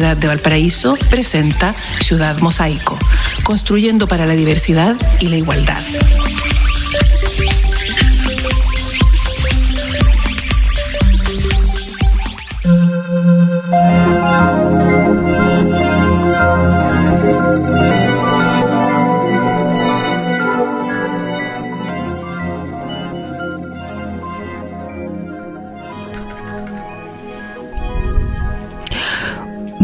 Ciudad de Valparaíso presenta Ciudad Mosaico, construyendo para la diversidad y la igualdad.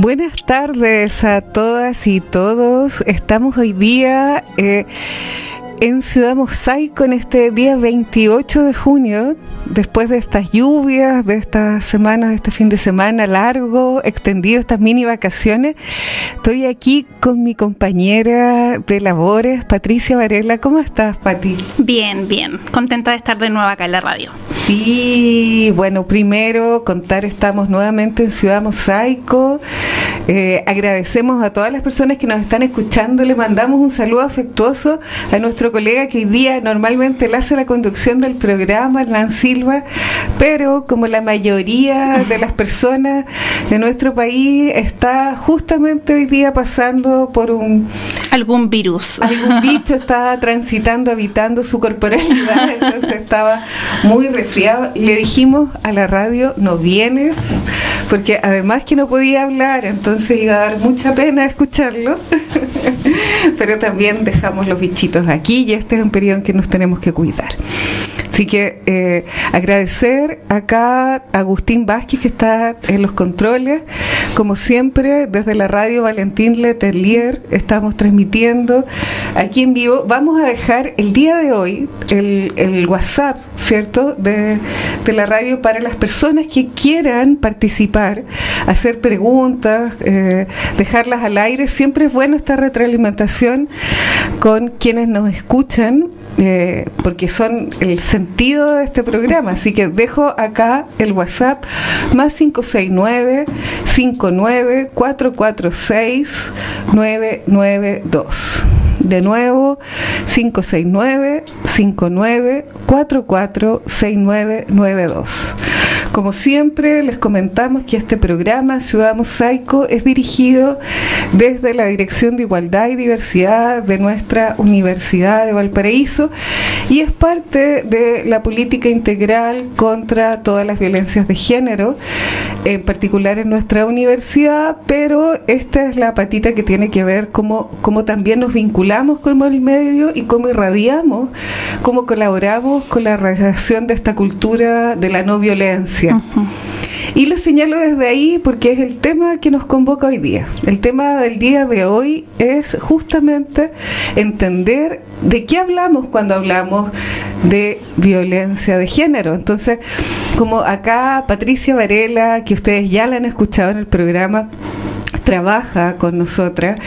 Buenas tardes a todas y todos. Estamos hoy día eh, en Ciudad Mosaico en este día 28 de junio después de estas lluvias, de estas semanas, de este fin de semana largo, extendido, estas mini vacaciones, estoy aquí con mi compañera de labores, Patricia Varela. ¿Cómo estás, Pati? Bien, bien. Contenta de estar de nuevo acá en la radio. Sí, bueno, primero contar, estamos nuevamente en Ciudad Mosaico. Eh, agradecemos a todas las personas que nos están escuchando. Le mandamos un saludo afectuoso a nuestro colega que hoy día normalmente le hace la conducción del programa, Nancy pero como la mayoría de las personas de nuestro país está justamente hoy día pasando por un... Algún virus. Algún bicho está transitando, habitando su corporalidad, entonces estaba muy resfriado. Le dijimos a la radio, no vienes, porque además que no podía hablar, entonces iba a dar mucha pena escucharlo, pero también dejamos los bichitos aquí y este es un periodo en que nos tenemos que cuidar. Así que eh, agradecer acá a Agustín Vázquez que está en los controles. Como siempre, desde la radio Valentín Letelier estamos transmitiendo aquí en vivo. Vamos a dejar el día de hoy el, WhatsApp, ¿cierto?, de, la radio para las personas que quieran participar, hacer preguntas, eh, dejarlas al aire. Siempre es bueno esta retroalimentación con quienes nos escuchan eh, porque son el sentido de este programa. Así que dejo acá el WhatsApp más 569 59 446 992. De nuevo, 569 59 44 6992. Como siempre, les comentamos que este programa Ciudad Mosaico es dirigido desde la Dirección de Igualdad y Diversidad de nuestra Universidad de Valparaíso y es parte de la política integral contra todas las violencias de género, en particular en nuestra universidad, pero esta es la patita que tiene que ver cómo, cómo también nos vinculamos con el medio y cómo irradiamos, cómo colaboramos con la realización de esta cultura de la no violencia y lo señalo desde ahí porque es el tema que nos convoca hoy día. El tema del día de hoy es justamente entender de qué hablamos cuando hablamos de violencia de género. Entonces, como acá Patricia Varela, que ustedes ya la han escuchado en el programa, trabaja con nosotras,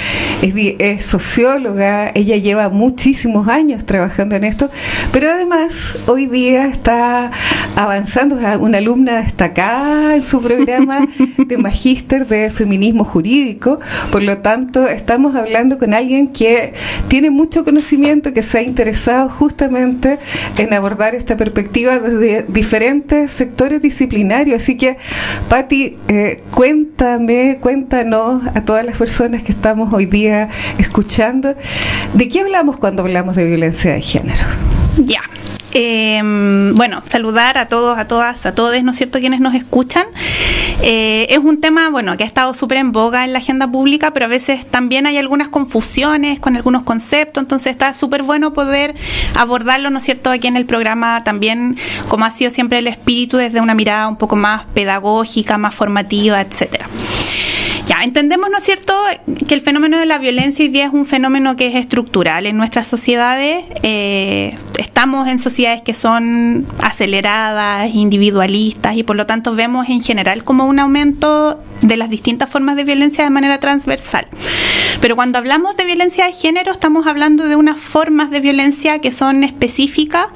es, socióloga, ella lleva muchísimos años trabajando en esto, pero además hoy día está avanzando, es una alumna destacada en su programa de magíster de feminismo jurídico, por lo tanto estamos hablando con alguien que tiene mucho conocimiento, que se ha interesado justamente en abordar esta perspectiva desde diferentes sectores disciplinarios, así que Patti, eh, cuéntame, cuéntanos a todas las personas que estamos hoy día escuchando. ¿De qué hablamos cuando hablamos de violencia de género? Ya. Em, bueno, saludar a todos, a todas, a todos, ¿no es cierto?, quienes nos escuchan. Eh, es un tema, bueno, que ha estado súper en boga en la agenda pública, pero a veces también hay algunas confusiones con algunos conceptos, entonces está súper bueno poder abordarlo, ¿no es cierto?, aquí en el programa también, como ha sido siempre el espíritu, desde una mirada un poco más pedagógica, más formativa, etcétera. Ya, entendemos, ¿no es cierto?, que el fenómeno de la violencia hoy día es un fenómeno que es estructural en nuestras sociedades. Eh, estamos en sociedades que son aceleradas, individualistas y por lo tanto vemos en general como un aumento de las distintas formas de violencia de manera transversal. Pero cuando hablamos de violencia de género estamos hablando de unas formas de violencia que son específicas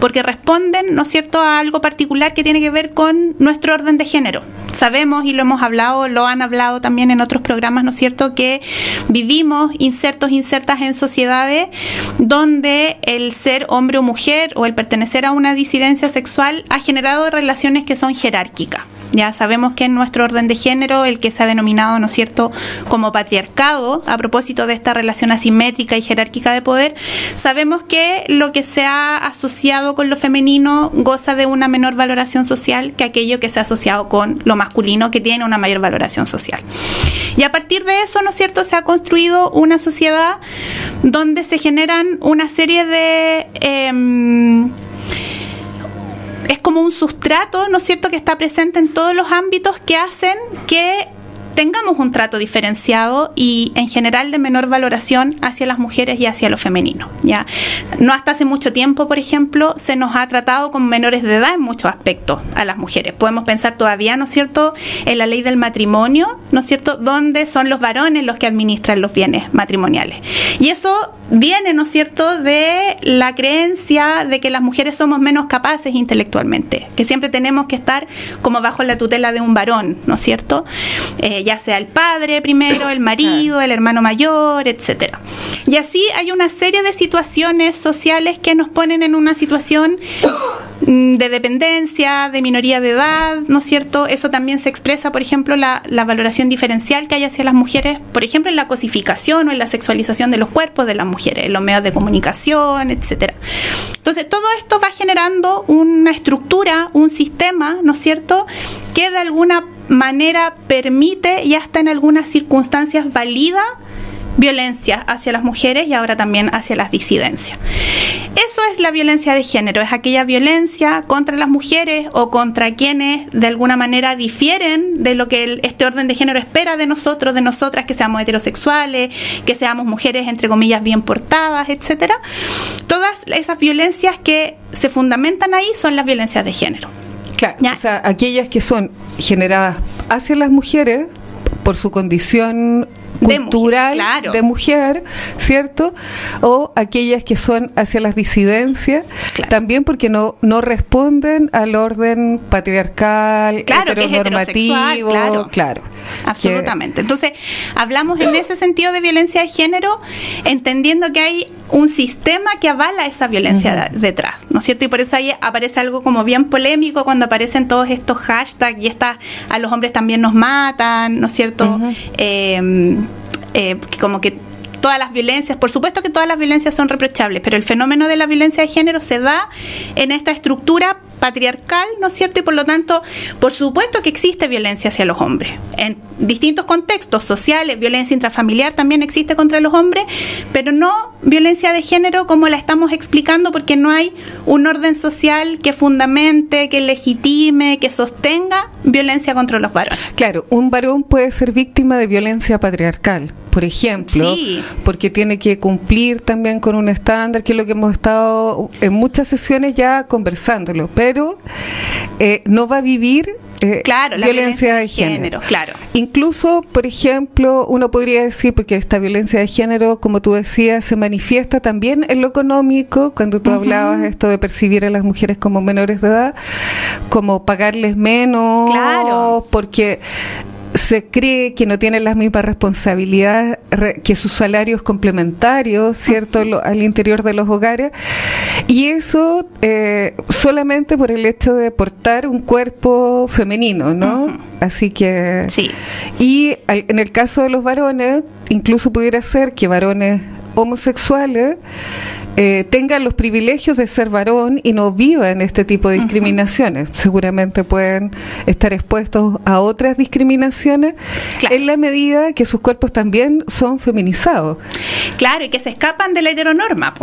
porque responden, ¿no es cierto?, a algo particular que tiene que ver con nuestro orden de género. Sabemos y lo hemos hablado, lo han hablado también en otros programas, ¿no es cierto?, que vivimos insertos, insertas en sociedades donde el ser hombre o mujer o el pertenecer a una disidencia sexual ha generado relaciones que son jerárquicas. Ya sabemos que en nuestro orden de género, el que se ha denominado, ¿no es cierto?, como patriarcado, a propósito de esta relación asimétrica y jerárquica de poder, sabemos que lo que se ha asociado con lo femenino goza de una menor valoración social que aquello que se ha asociado con lo masculino, que tiene una mayor valoración social. Y a partir de eso, ¿no es cierto?, se ha construido una sociedad donde se generan una serie de... Em, un sustrato, ¿no es cierto?, que está presente en todos los ámbitos que hacen que tengamos un trato diferenciado y en general de menor valoración hacia las mujeres y hacia lo femenino. ¿ya? No hasta hace mucho tiempo, por ejemplo, se nos ha tratado con menores de edad en muchos aspectos a las mujeres. Podemos pensar todavía, ¿no es cierto?, en la ley del matrimonio, ¿no es cierto?, donde son los varones los que administran los bienes matrimoniales. Y eso viene, ¿no es cierto?, de la creencia de que las mujeres somos menos capaces intelectualmente, que siempre tenemos que estar como bajo la tutela de un varón, ¿no es cierto? Eh, ya sea el padre primero, el marido, el hermano mayor, etcétera. Y así hay una serie de situaciones sociales que nos ponen en una situación de dependencia, de minoría de edad, ¿no es cierto? Eso también se expresa, por ejemplo, la, la valoración diferencial que hay hacia las mujeres, por ejemplo, en la cosificación o en la sexualización de los cuerpos de las mujeres, en los medios de comunicación, etcétera. Entonces, todo esto va generando una estructura, un sistema, ¿no es cierto?, que de alguna manera permite y hasta en algunas circunstancias valida violencia hacia las mujeres y ahora también hacia las disidencias. Eso es la violencia de género, es aquella violencia contra las mujeres o contra quienes de alguna manera difieren de lo que este orden de género espera de nosotros, de nosotras, que seamos heterosexuales, que seamos mujeres entre comillas bien portadas, etcétera. Todas esas violencias que se fundamentan ahí son las violencias de género. Claro, o sea, aquellas que son generadas hacia las mujeres por su condición cultural de mujer, ¿cierto? O aquellas que son hacia las disidencias, también porque no, no responden al orden patriarcal, heteronormativo, claro. Absolutamente. Entonces, hablamos en ese sentido de violencia de género, entendiendo que hay un sistema que avala esa violencia detrás, ¿no es cierto? Y por eso ahí aparece algo como bien polémico cuando aparecen todos estos hashtags y estas a los hombres también nos matan, ¿no es cierto? eh, como que todas las violencias, por supuesto que todas las violencias son reprochables, pero el fenómeno de la violencia de género se da en esta estructura patriarcal, ¿no es cierto? Y por lo tanto, por supuesto que existe violencia hacia los hombres. En distintos contextos sociales, violencia intrafamiliar también existe contra los hombres, pero no violencia de género como la estamos explicando porque no hay un orden social que fundamente, que legitime, que sostenga violencia contra los varones. Claro, un varón puede ser víctima de violencia patriarcal, por ejemplo, porque tiene que cumplir también con un estándar, que es lo que hemos estado en muchas sesiones ya conversándolo, pero eh, no va a vivir eh, claro, la violencia, de, género. Claro. Incluso, por ejemplo, uno podría decir, porque esta violencia de género, como tú decías, se manifiesta también en lo económico, cuando tú hablabas esto de percibir a las mujeres como menores de edad, como pagarles menos, claro. porque se cree que no tienen las mismas responsabilidades que sus salarios complementarios, ¿cierto?, al interior de los hogares. Y eso eh, solamente por el hecho de portar un cuerpo femenino, ¿no? Así que... Sí. Y en el caso de los varones, incluso pudiera ser que varones homosexuales eh, tengan los privilegios de ser varón y no vivan este tipo de discriminaciones. Seguramente pueden estar expuestos a otras discriminaciones en la medida que sus cuerpos también son feminizados. Claro, y que se escapan de la heteronorma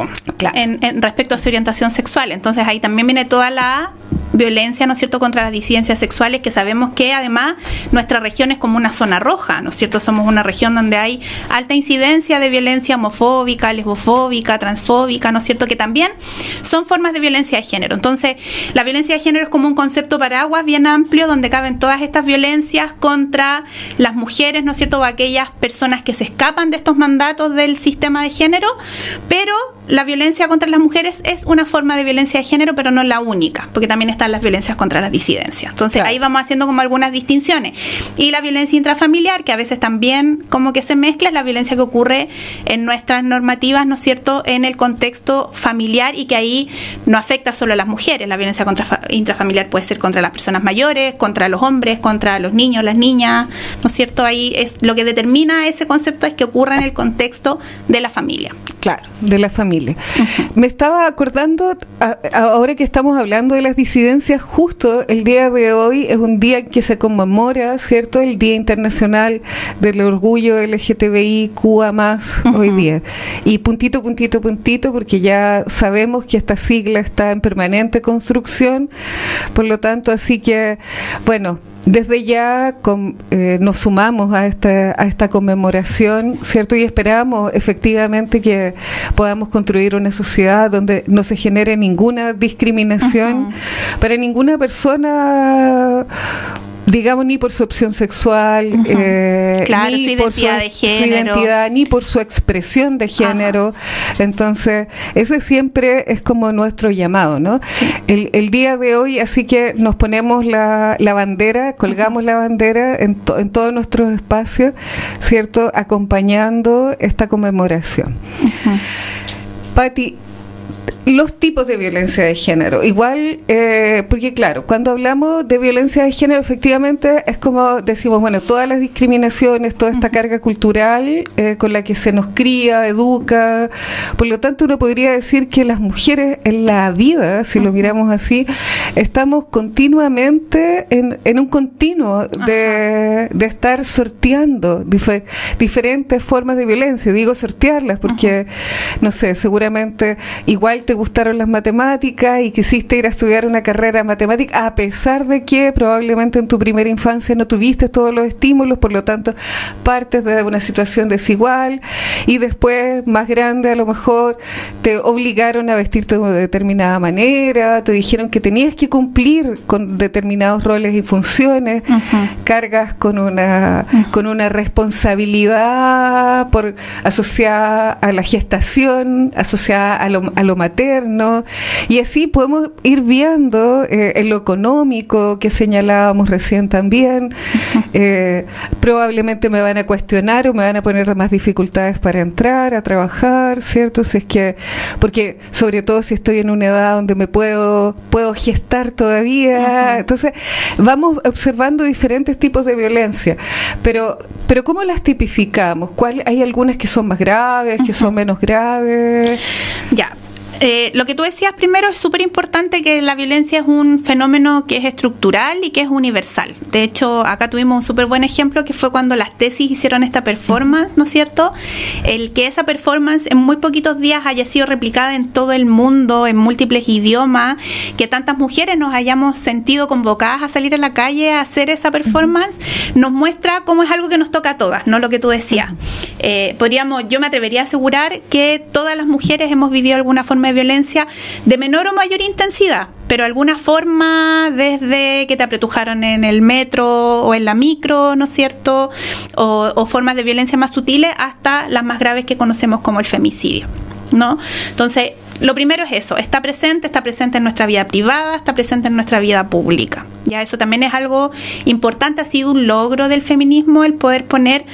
en, respecto a su orientación sexual. Entonces ahí también viene toda la violencia, ¿no es cierto?, contra las disidencias sexuales, que sabemos que además nuestra región es como una zona roja, ¿no es cierto? Somos una región donde hay alta incidencia de violencia homofóbica, lesbofóbica, transfóbica, ¿no es cierto?, que también son formas de violencia de género. Entonces, la violencia de género es como un concepto paraguas bien amplio donde caben todas estas violencias contra las mujeres, ¿no es cierto?, o aquellas personas que se escapan de estos mandatos del sistema de género, pero la violencia contra las mujeres es una forma de violencia de género, pero no la única, porque también están las violencias contra las disidencias. Entonces ahí vamos haciendo como algunas distinciones. Y la violencia intrafamiliar, que a veces también como que se mezcla, es la violencia que ocurre en nuestras normativas, ¿no es cierto?, en el contexto familiar y que ahí no afecta solo a las mujeres. La violencia contra, intrafamiliar puede ser contra las personas mayores, contra los hombres, contra los niños, las niñas, ¿no es cierto? Ahí es lo que determina ese concepto es que ocurra en el contexto de la familia. Claro, de la familia. Me estaba acordando, ahora que estamos hablando de las disidencias, justo el día de hoy es un día que se conmemora, ¿cierto? El Día Internacional del Orgullo LGTBI, QA más hoy día. Y puntito, puntito, puntito, porque ya sabemos que esta sigla está en permanente construcción, por lo tanto, así que, bueno, desde ya eh, nos sumamos a esta, a esta conmemoración, ¿cierto? Y esperamos efectivamente que podamos construir una sociedad donde no se genere ninguna discriminación para ninguna persona digamos, ni por su opción sexual, eh, ni por su, identidad, ni por su expresión de género. Entonces, ese siempre es como nuestro llamado, ¿no? El, el, día de hoy, así que nos ponemos la, la bandera, colgamos la bandera en, en todos nuestros espacios, ¿cierto? Acompañando esta conmemoración. Patti, los tipos de violencia de género. Igual, eh, porque claro, cuando hablamos de violencia de género, efectivamente es como decimos, bueno, todas las discriminaciones, toda esta carga cultural eh, con la que se nos cría, educa. Por lo tanto, uno podría decir que las mujeres en la vida, si lo miramos así, estamos continuamente en, en un continuo de, de estar sorteando diferentes formas de violencia. Digo sortearlas porque, no sé, seguramente igual te gustaron las matemáticas y quisiste ir a estudiar una carrera de matemática, a pesar de que probablemente en tu primera infancia no tuviste todos los estímulos, por lo tanto partes de una situación desigual y después más grande a lo mejor te obligaron a vestirte de determinada manera, te dijeron que tenías que cumplir con determinados roles y funciones, cargas con una con una responsabilidad por asociada a la gestación, asociada a lo, a lo y así podemos ir viendo eh, en lo económico que señalábamos recién también. Eh, probablemente me van a cuestionar o me van a poner más dificultades para entrar a trabajar, ¿cierto? Si es que, porque sobre todo si estoy en una edad donde me puedo, puedo gestar todavía. Entonces, vamos observando diferentes tipos de violencia. Pero, pero ¿cómo las tipificamos? ¿Cuál, hay algunas que son más graves, que son menos graves? Ya, eh, lo que tú decías primero es súper importante que la violencia es un fenómeno que es estructural y que es universal. De hecho, acá tuvimos un súper buen ejemplo que fue cuando las tesis hicieron esta performance, ¿no es cierto? El que esa performance en muy poquitos días haya sido replicada en todo el mundo, en múltiples idiomas, que tantas mujeres nos hayamos sentido convocadas a salir a la calle a hacer esa performance, nos muestra cómo es algo que nos toca a todas, ¿no? Lo que tú decías. Eh, podríamos, yo me atrevería a asegurar que todas las mujeres hemos vivido alguna forma de violencia de menor o mayor intensidad, pero alguna forma desde que te apretujaron en el metro o en la micro, ¿no es cierto? O, formas de violencia más sutiles hasta las más graves que conocemos como el femicidio, ¿no? Entonces, lo primero es eso, está presente, está presente en nuestra vida privada, está presente en nuestra vida pública. Ya eso también es algo importante, ha sido un logro del feminismo el poder poner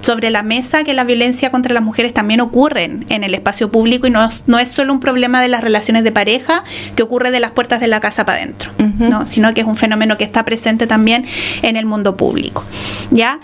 sobre la mesa que la violencia contra las mujeres también ocurren en el espacio público y no, no es solo un problema de las relaciones de pareja que ocurre de las puertas de la casa para adentro, ¿no? sino que es un fenómeno que está presente también en el mundo público. ¿ya?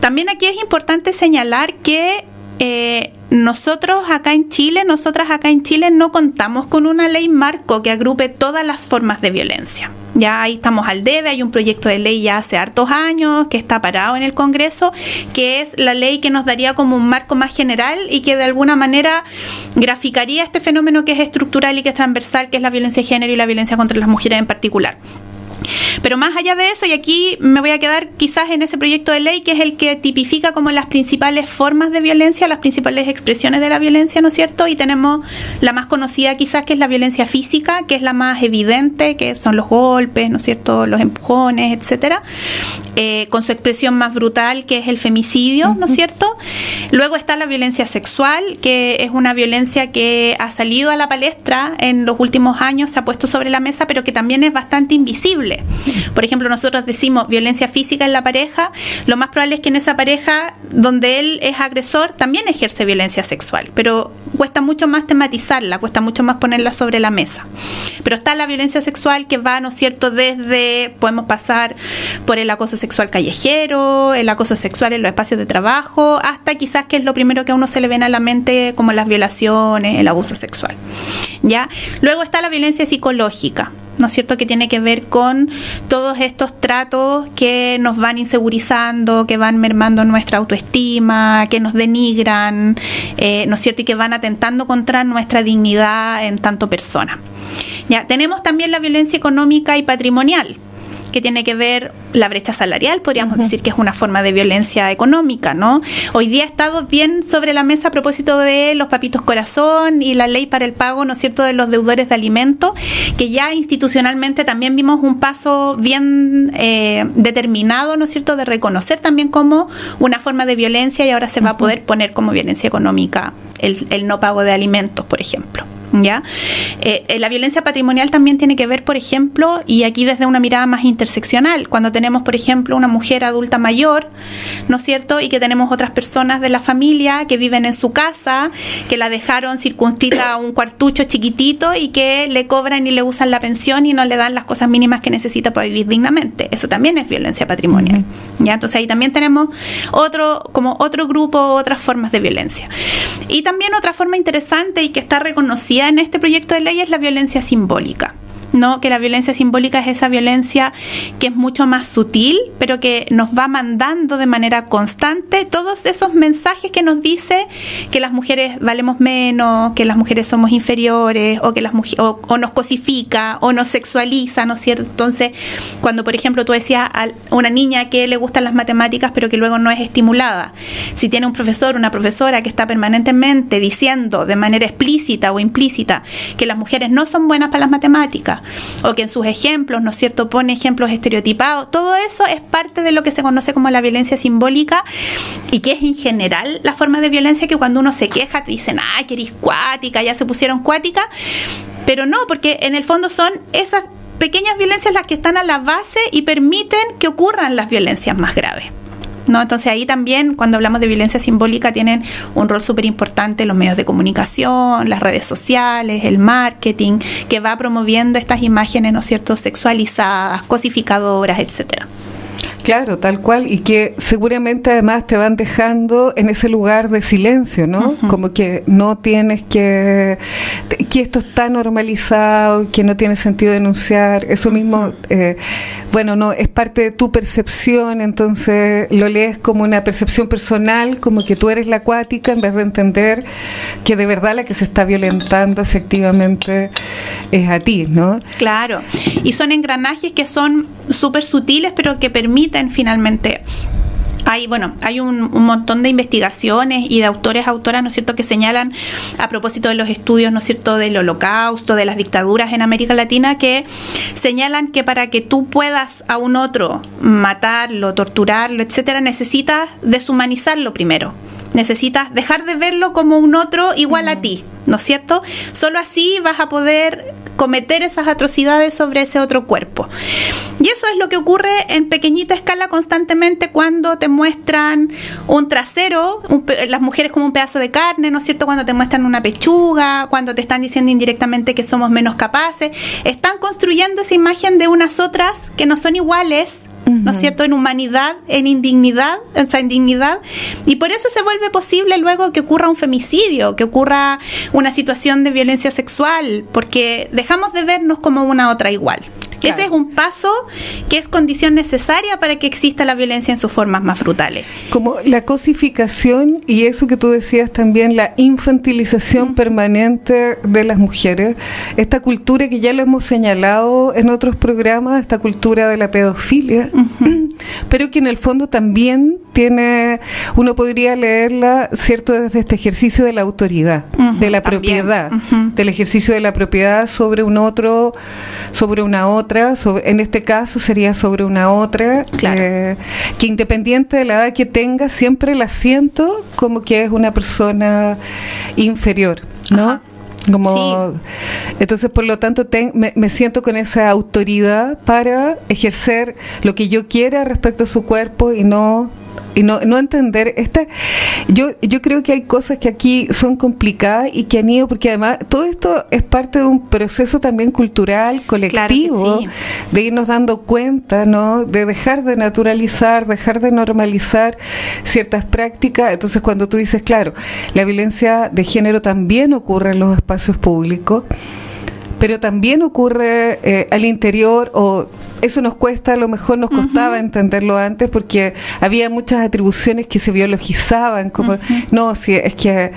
También aquí es importante señalar que eh, nosotros acá en Chile, nosotras acá en Chile no contamos con una ley marco que agrupe todas las formas de violencia. Ya ahí estamos al debe, hay un proyecto de ley ya hace hartos años que está parado en el Congreso, que es la ley que nos daría como un marco más general y que de alguna manera graficaría este fenómeno que es estructural y que es transversal, que es la violencia de género y la violencia contra las mujeres en particular. Pero más allá de eso, y aquí me voy a quedar quizás en ese proyecto de ley que es el que tipifica como las principales formas de violencia, las principales expresiones de la violencia, ¿no es cierto? Y tenemos la más conocida quizás que es la violencia física, que es la más evidente, que son los golpes, ¿no es cierto? Los empujones, etcétera. Eh, con su expresión más brutal, que es el femicidio, ¿no es cierto? Luego está la violencia sexual, que es una violencia que ha salido a la palestra en los últimos años, se ha puesto sobre la mesa, pero que también es bastante invisible por ejemplo, nosotros decimos violencia física en la pareja, lo más probable es que en esa pareja donde él es agresor también ejerce violencia sexual, pero cuesta mucho más tematizarla, cuesta mucho más ponerla sobre la mesa. Pero está la violencia sexual que va, ¿no es cierto?, desde, podemos pasar por el acoso sexual callejero, el acoso sexual en los espacios de trabajo, hasta quizás que es lo primero que a uno se le viene a la mente como las violaciones, el abuso sexual. ¿Ya? Luego está la violencia psicológica. ¿No es cierto?, que tiene que ver con todos estos tratos que nos van insegurizando, que van mermando nuestra autoestima, que nos denigran, eh, ¿no es cierto?, y que van atentando contra nuestra dignidad en tanto persona. Ya, tenemos también la violencia económica y patrimonial, que tiene que ver la brecha salarial, podríamos decir que es una forma de violencia económica, ¿no? Hoy día ha estado bien sobre la mesa a propósito de los papitos corazón y la ley para el pago, ¿no es cierto?, de los deudores de alimentos, que ya institucionalmente también vimos un paso bien eh, determinado, ¿no es cierto?, de reconocer también como una forma de violencia y ahora se va a poder poner como violencia económica el no pago de alimentos, por ejemplo. ¿Ya? Eh, eh, la violencia patrimonial también tiene que ver, por ejemplo, y aquí desde una mirada más interseccional, cuando tenemos, por ejemplo, una mujer adulta mayor, ¿no es cierto? Y que tenemos otras personas de la familia que viven en su casa, que la dejaron circunscrita a un cuartucho chiquitito y que le cobran y le usan la pensión y no le dan las cosas mínimas que necesita para vivir dignamente. Eso también es violencia patrimonial. ¿ya? Entonces ahí también tenemos otro, como otro grupo, otras formas de violencia. Y también otra forma interesante y que está reconocida en este proyecto de ley es la violencia simbólica. ¿No? Que la violencia simbólica es esa violencia que es mucho más sutil, pero que nos va mandando de manera constante todos esos mensajes que nos dice que las mujeres valemos menos, que las mujeres somos inferiores, o que las o, o, nos cosifica, o nos sexualiza, ¿no es cierto? Entonces, cuando por ejemplo tú decías a una niña que le gustan las matemáticas, pero que luego no es estimulada, si tiene un profesor, una profesora que está permanentemente diciendo de manera explícita o implícita que las mujeres no son buenas para las matemáticas, o que en sus ejemplos, ¿no es cierto?, pone ejemplos estereotipados. Todo eso es parte de lo que se conoce como la violencia simbólica y que es en general la forma de violencia que cuando uno se queja te dicen, ay, que eres cuática, ya se pusieron cuática, pero no, porque en el fondo son esas pequeñas violencias las que están a la base y permiten que ocurran las violencias más graves. ¿No? Entonces ahí también cuando hablamos de violencia simbólica tienen un rol súper importante los medios de comunicación, las redes sociales, el marketing, que va promoviendo estas imágenes, ¿no es cierto?, sexualizadas, cosificadoras, etcétera. Claro, tal cual, y que seguramente además te van dejando en ese lugar de silencio, ¿no? Como que no tienes que, que esto está normalizado, que no tiene sentido denunciar, eso mismo, eh, bueno, no, es parte de tu percepción, entonces lo lees como una percepción personal, como que tú eres la acuática, en vez de entender que de verdad la que se está violentando efectivamente es a ti, ¿no? Claro, y son engranajes que son súper sutiles, pero que permiten finalmente hay, bueno, hay un, montón de investigaciones y de autores, autoras, ¿no es cierto?, que señalan a propósito de los estudios, ¿no es cierto?, del holocausto, de las dictaduras en América Latina, que señalan que para que tú puedas a un otro matarlo, torturarlo, etcétera, necesitas deshumanizarlo primero. Necesitas dejar de verlo como un otro igual a ti, ¿no es cierto? Solo así vas a poder cometer esas atrocidades sobre ese otro cuerpo. Y eso es lo que ocurre en pequeñita escala constantemente cuando te muestran un trasero, las mujeres como un pedazo de carne, ¿no es cierto? Cuando te muestran una pechuga, cuando te están diciendo indirectamente que somos menos capaces, están construyendo esa imagen de unas otras que no son iguales ¿no es cierto?, en humanidad, en indignidad, en esa indignidad, y por eso se vuelve posible luego que ocurra un femicidio, que ocurra una situación de violencia sexual, porque dejamos de vernos como una otra igual. Ese es un paso que es condición necesaria para que exista la violencia en sus formas más brutales. Como la cosificación y eso que tú decías también, la infantilización permanente de las mujeres, esta cultura que ya lo hemos señalado en otros programas, esta cultura de la pedofilia, pero que en el fondo también tiene, uno podría leerla, ¿cierto?, desde este ejercicio de la autoridad, de la propiedad, del ejercicio de la propiedad sobre un otro, sobre una otra, en este caso sería sobre una otra, eh, que independiente de la edad que tenga, siempre la siento como que es una persona inferior, ¿no? Como, Entonces, por lo tanto, me, me, siento con esa autoridad para ejercer lo que yo quiera respecto a su cuerpo y no y no, no entender. Esta yo yo creo que hay cosas que aquí son complicadas y que han ido porque además todo esto es parte de un proceso también cultural colectivo de irnos dando cuenta no de dejar de naturalizar dejar de normalizar ciertas prácticas. Entonces cuando tú dices claro la violencia de género también ocurre en los espacios públicos pero también ocurre eh, al interior o eso nos cuesta, a lo mejor nos costaba entenderlo antes porque había muchas atribuciones que se biologizaban, como no, si es que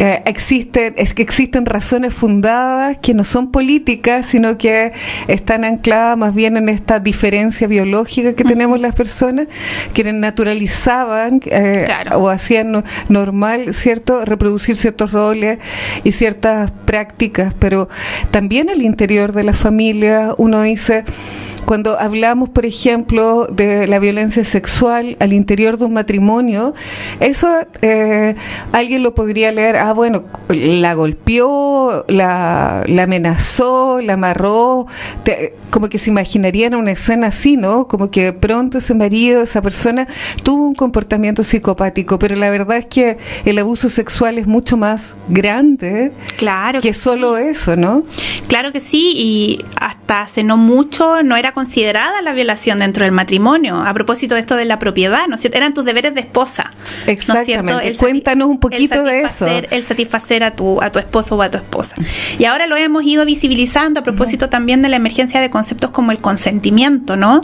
eh, existen, es que existen razones fundadas que no son políticas, sino que están ancladas más bien en esta diferencia biológica que tenemos las personas, que naturalizaban eh, o hacían normal, cierto, reproducir ciertos roles y ciertas prácticas, pero también al interior de la familia uno dice cuando hablamos, por ejemplo, de la violencia sexual al interior de un matrimonio, eso eh, alguien lo podría leer, ah, bueno, la golpeó, la, la amenazó, la amarró, como que se imaginarían una escena así, ¿no? Como que de pronto ese marido, esa persona, tuvo un comportamiento psicopático, pero la verdad es que el abuso sexual es mucho más grande claro que, solo eso, ¿no? Claro que sí, y hasta hace no mucho no era considerada la violación dentro del matrimonio. A propósito de esto de la propiedad, ¿no es cierto? Eran tus deberes de esposa. Exactamente. Cuéntanos un poquito de eso. El satisfacer a tu, a tu esposo o a tu esposa. Y ahora lo hemos ido visibilizando a propósito también de la emergencia de conceptos como el consentimiento, ¿no?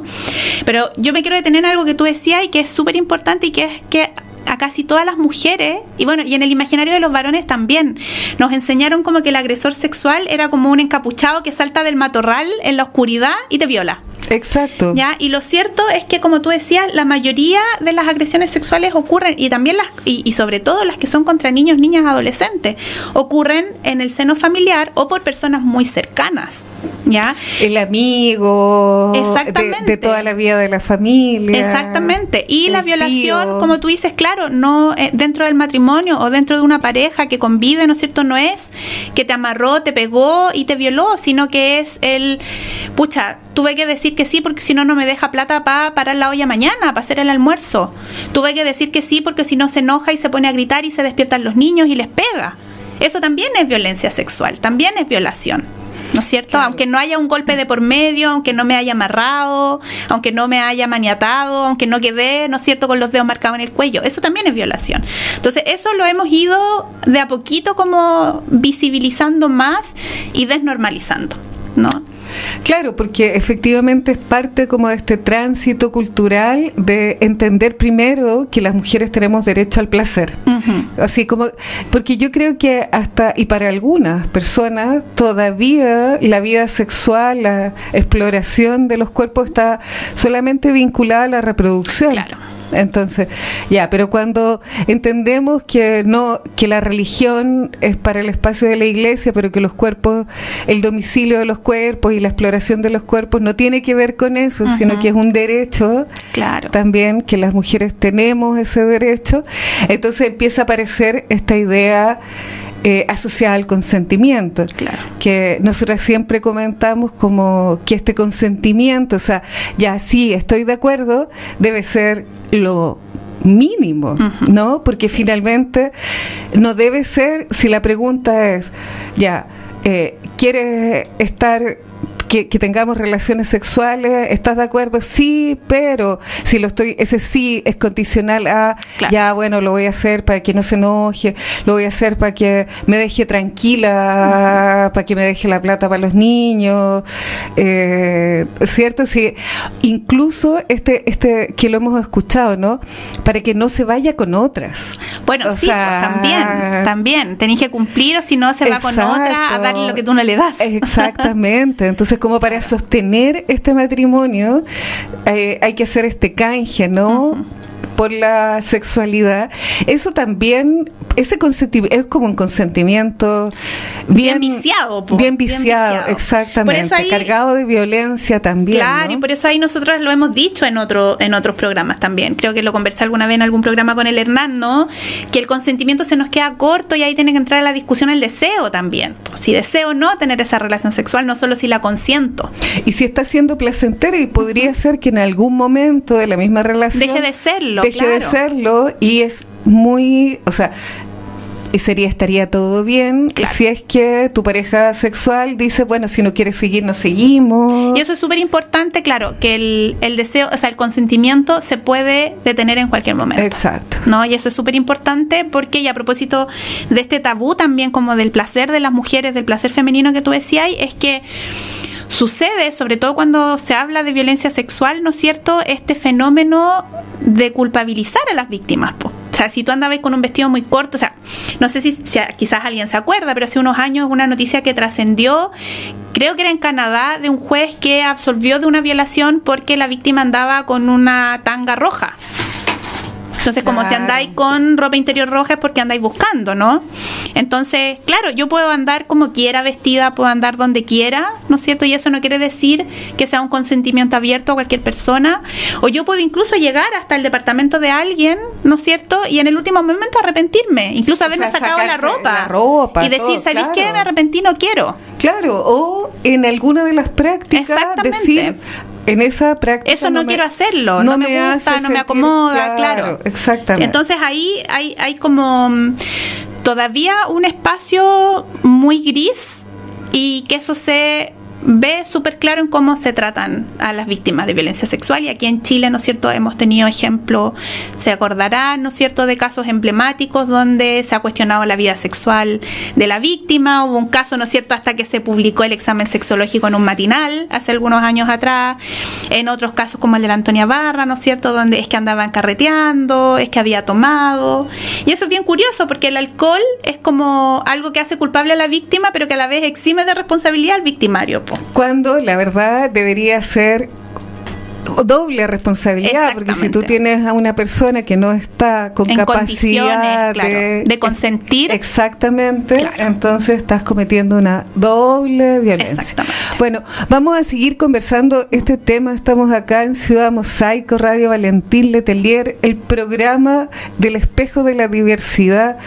Pero yo me quiero detener en algo que tú decías y que es súper importante y que es que a casi todas las mujeres, y bueno, y en el imaginario de los varones también, nos enseñaron como que el agresor sexual era como un encapuchado que salta del matorral en la oscuridad y te viola. Exacto. ¿Ya? Y lo cierto es que, como tú decías, la mayoría de las agresiones sexuales ocurren, y también las, y, sobre todo las que son contra niños, niñas, adolescentes, ocurren en el seno familiar o por personas muy cercanas. ¿Ya? El amigo Exactamente. De, toda la vida de la familia. Exactamente. Y la violación, como tú dices, claro, no eh, dentro del matrimonio o dentro de una pareja que convive, ¿no es cierto? No es que te amarró, te pegó y te violó, sino que es el, pucha, tuve que decir que sí porque si no, no me deja plata para parar la olla mañana, para hacer el almuerzo. Tuve que decir que sí porque si no se enoja y se pone a gritar y se despiertan los niños y les pega. Eso también es violencia sexual, también es violación. ¿no es cierto? Aunque no haya un golpe de por medio, aunque no me haya amarrado, aunque no me haya maniatado, aunque no quede, ¿no es cierto?, con los dedos marcados en el cuello. Eso también es violación. Entonces, eso lo hemos ido de a poquito como visibilizando más y desnormalizando, ¿no? Claro, porque efectivamente es parte como de este tránsito cultural de entender primero que las mujeres tenemos derecho al placer. Así como, porque yo creo que hasta, y para algunas personas, todavía la vida sexual, la exploración de los cuerpos está solamente vinculada a la reproducción. Claro. Entonces, ya, pero cuando entendemos que no que la religión es para el espacio de la iglesia, pero que los cuerpos, el domicilio de los cuerpos y la exploración de los cuerpos no tiene que ver con eso, sino que es un derecho claro. también que las mujeres tenemos ese derecho, entonces empieza a aparecer esta idea eh, asociada al consentimiento. Claro. Que nosotros siempre comentamos como que este consentimiento, o sea, ya sí, estoy de acuerdo, debe ser lo mínimo, ¿no? Porque finalmente no debe ser, si la pregunta es, ya, eh, ¿quieres estar que, tengamos relaciones sexuales, ¿estás de acuerdo? Sí, pero si lo estoy, ese sí es condicional a, ya bueno, lo voy a hacer para que no se enoje, lo voy a hacer para que me deje tranquila, para que me deje la plata para los niños, eh, ¿cierto? Sí, incluso este, este, que lo hemos escuchado, ¿no? Para que no se vaya con otras. Bueno, sí, pues, también, también, tenéis que cumplir o si no se va con otra a darle lo que tú no le das. Exactamente, entonces como para sostener este matrimonio eh, hay que hacer este canje, ¿no? Por la sexualidad, eso también, ese es como un consentimiento bien, viciado. Bien, viciado exactamente, cargado de violencia también. Claro, y por eso ahí nosotros lo hemos dicho en, otro, en otros programas también. Creo que lo conversé alguna vez en algún programa con el Hernán, ¿no? Que el consentimiento se nos queda corto y ahí tiene que entrar a la discusión el deseo también. Si deseo no tener esa relación sexual, no solo si la consiento. Y si está siendo placentero y podría ser que en algún momento de la misma relación... Deje de serlo deje de serlo y es muy, o sea, sería estaría todo bien si es que tu pareja sexual dice, bueno, si no quieres seguir, no seguimos. Y eso es súper importante, claro, que el, el, deseo, o sea, el consentimiento se puede detener en cualquier momento. Exacto. ¿No? Y eso es súper importante porque, y a propósito de este tabú también, como del placer de las mujeres, del placer femenino que tú decías, es que sucede, sobre todo cuando se habla de violencia sexual, ¿no es cierto?, este fenómeno de culpabilizar a las víctimas. O sea, si tú andabas con un vestido muy corto, o sea, no sé si, quizás alguien se acuerda, pero hace unos años una noticia que trascendió, creo que era en Canadá, de un juez que absolvió de una violación porque la víctima andaba con una tanga roja. Entonces, como si andáis con ropa interior roja es porque andáis buscando, ¿no? Entonces, claro, yo puedo andar como quiera vestida, puedo andar donde quiera, ¿no es cierto? Y eso no quiere decir que sea un consentimiento abierto a cualquier persona. O yo puedo incluso llegar hasta el departamento de alguien, ¿no es cierto? Y en el último momento arrepentirme, incluso haberme sacado la ropa, y decir, ¿sabéis qué? Me arrepentí, no quiero. Claro, o en alguna de las prácticas decir, en esa práctica. Eso no, quiero hacerlo, no, me, gusta, no me acomoda, claro, Exactamente. Entonces ahí hay, hay como mm, todavía un espacio muy gris y que eso se ve súper claro en cómo se tratan a las víctimas de violencia sexual y aquí en Chile, ¿no es cierto?, hemos tenido ejemplos, se acordará, ¿no es cierto?, de casos emblemáticos donde se ha cuestionado la vida sexual de la víctima, hubo un caso, ¿no es cierto?, hasta que se publicó el examen sexológico en un matinal hace algunos años atrás, en otros casos como el de la Antonia Barra, ¿no es cierto?, donde es que andaban carreteando, es que había tomado, y eso es bien curioso porque el alcohol es como algo que hace culpable a la víctima, pero que a la vez exime de responsabilidad al victimario. Cuando la verdad debería ser doble responsabilidad, porque si tú tienes a una persona que no está con capacidad de, consentir, exactamente, entonces estás cometiendo una doble violencia. Bueno, vamos a seguir conversando este tema. Estamos acá en Ciudad Mosaico, Radio Valentín Letelier, el programa del espejo de la diversidad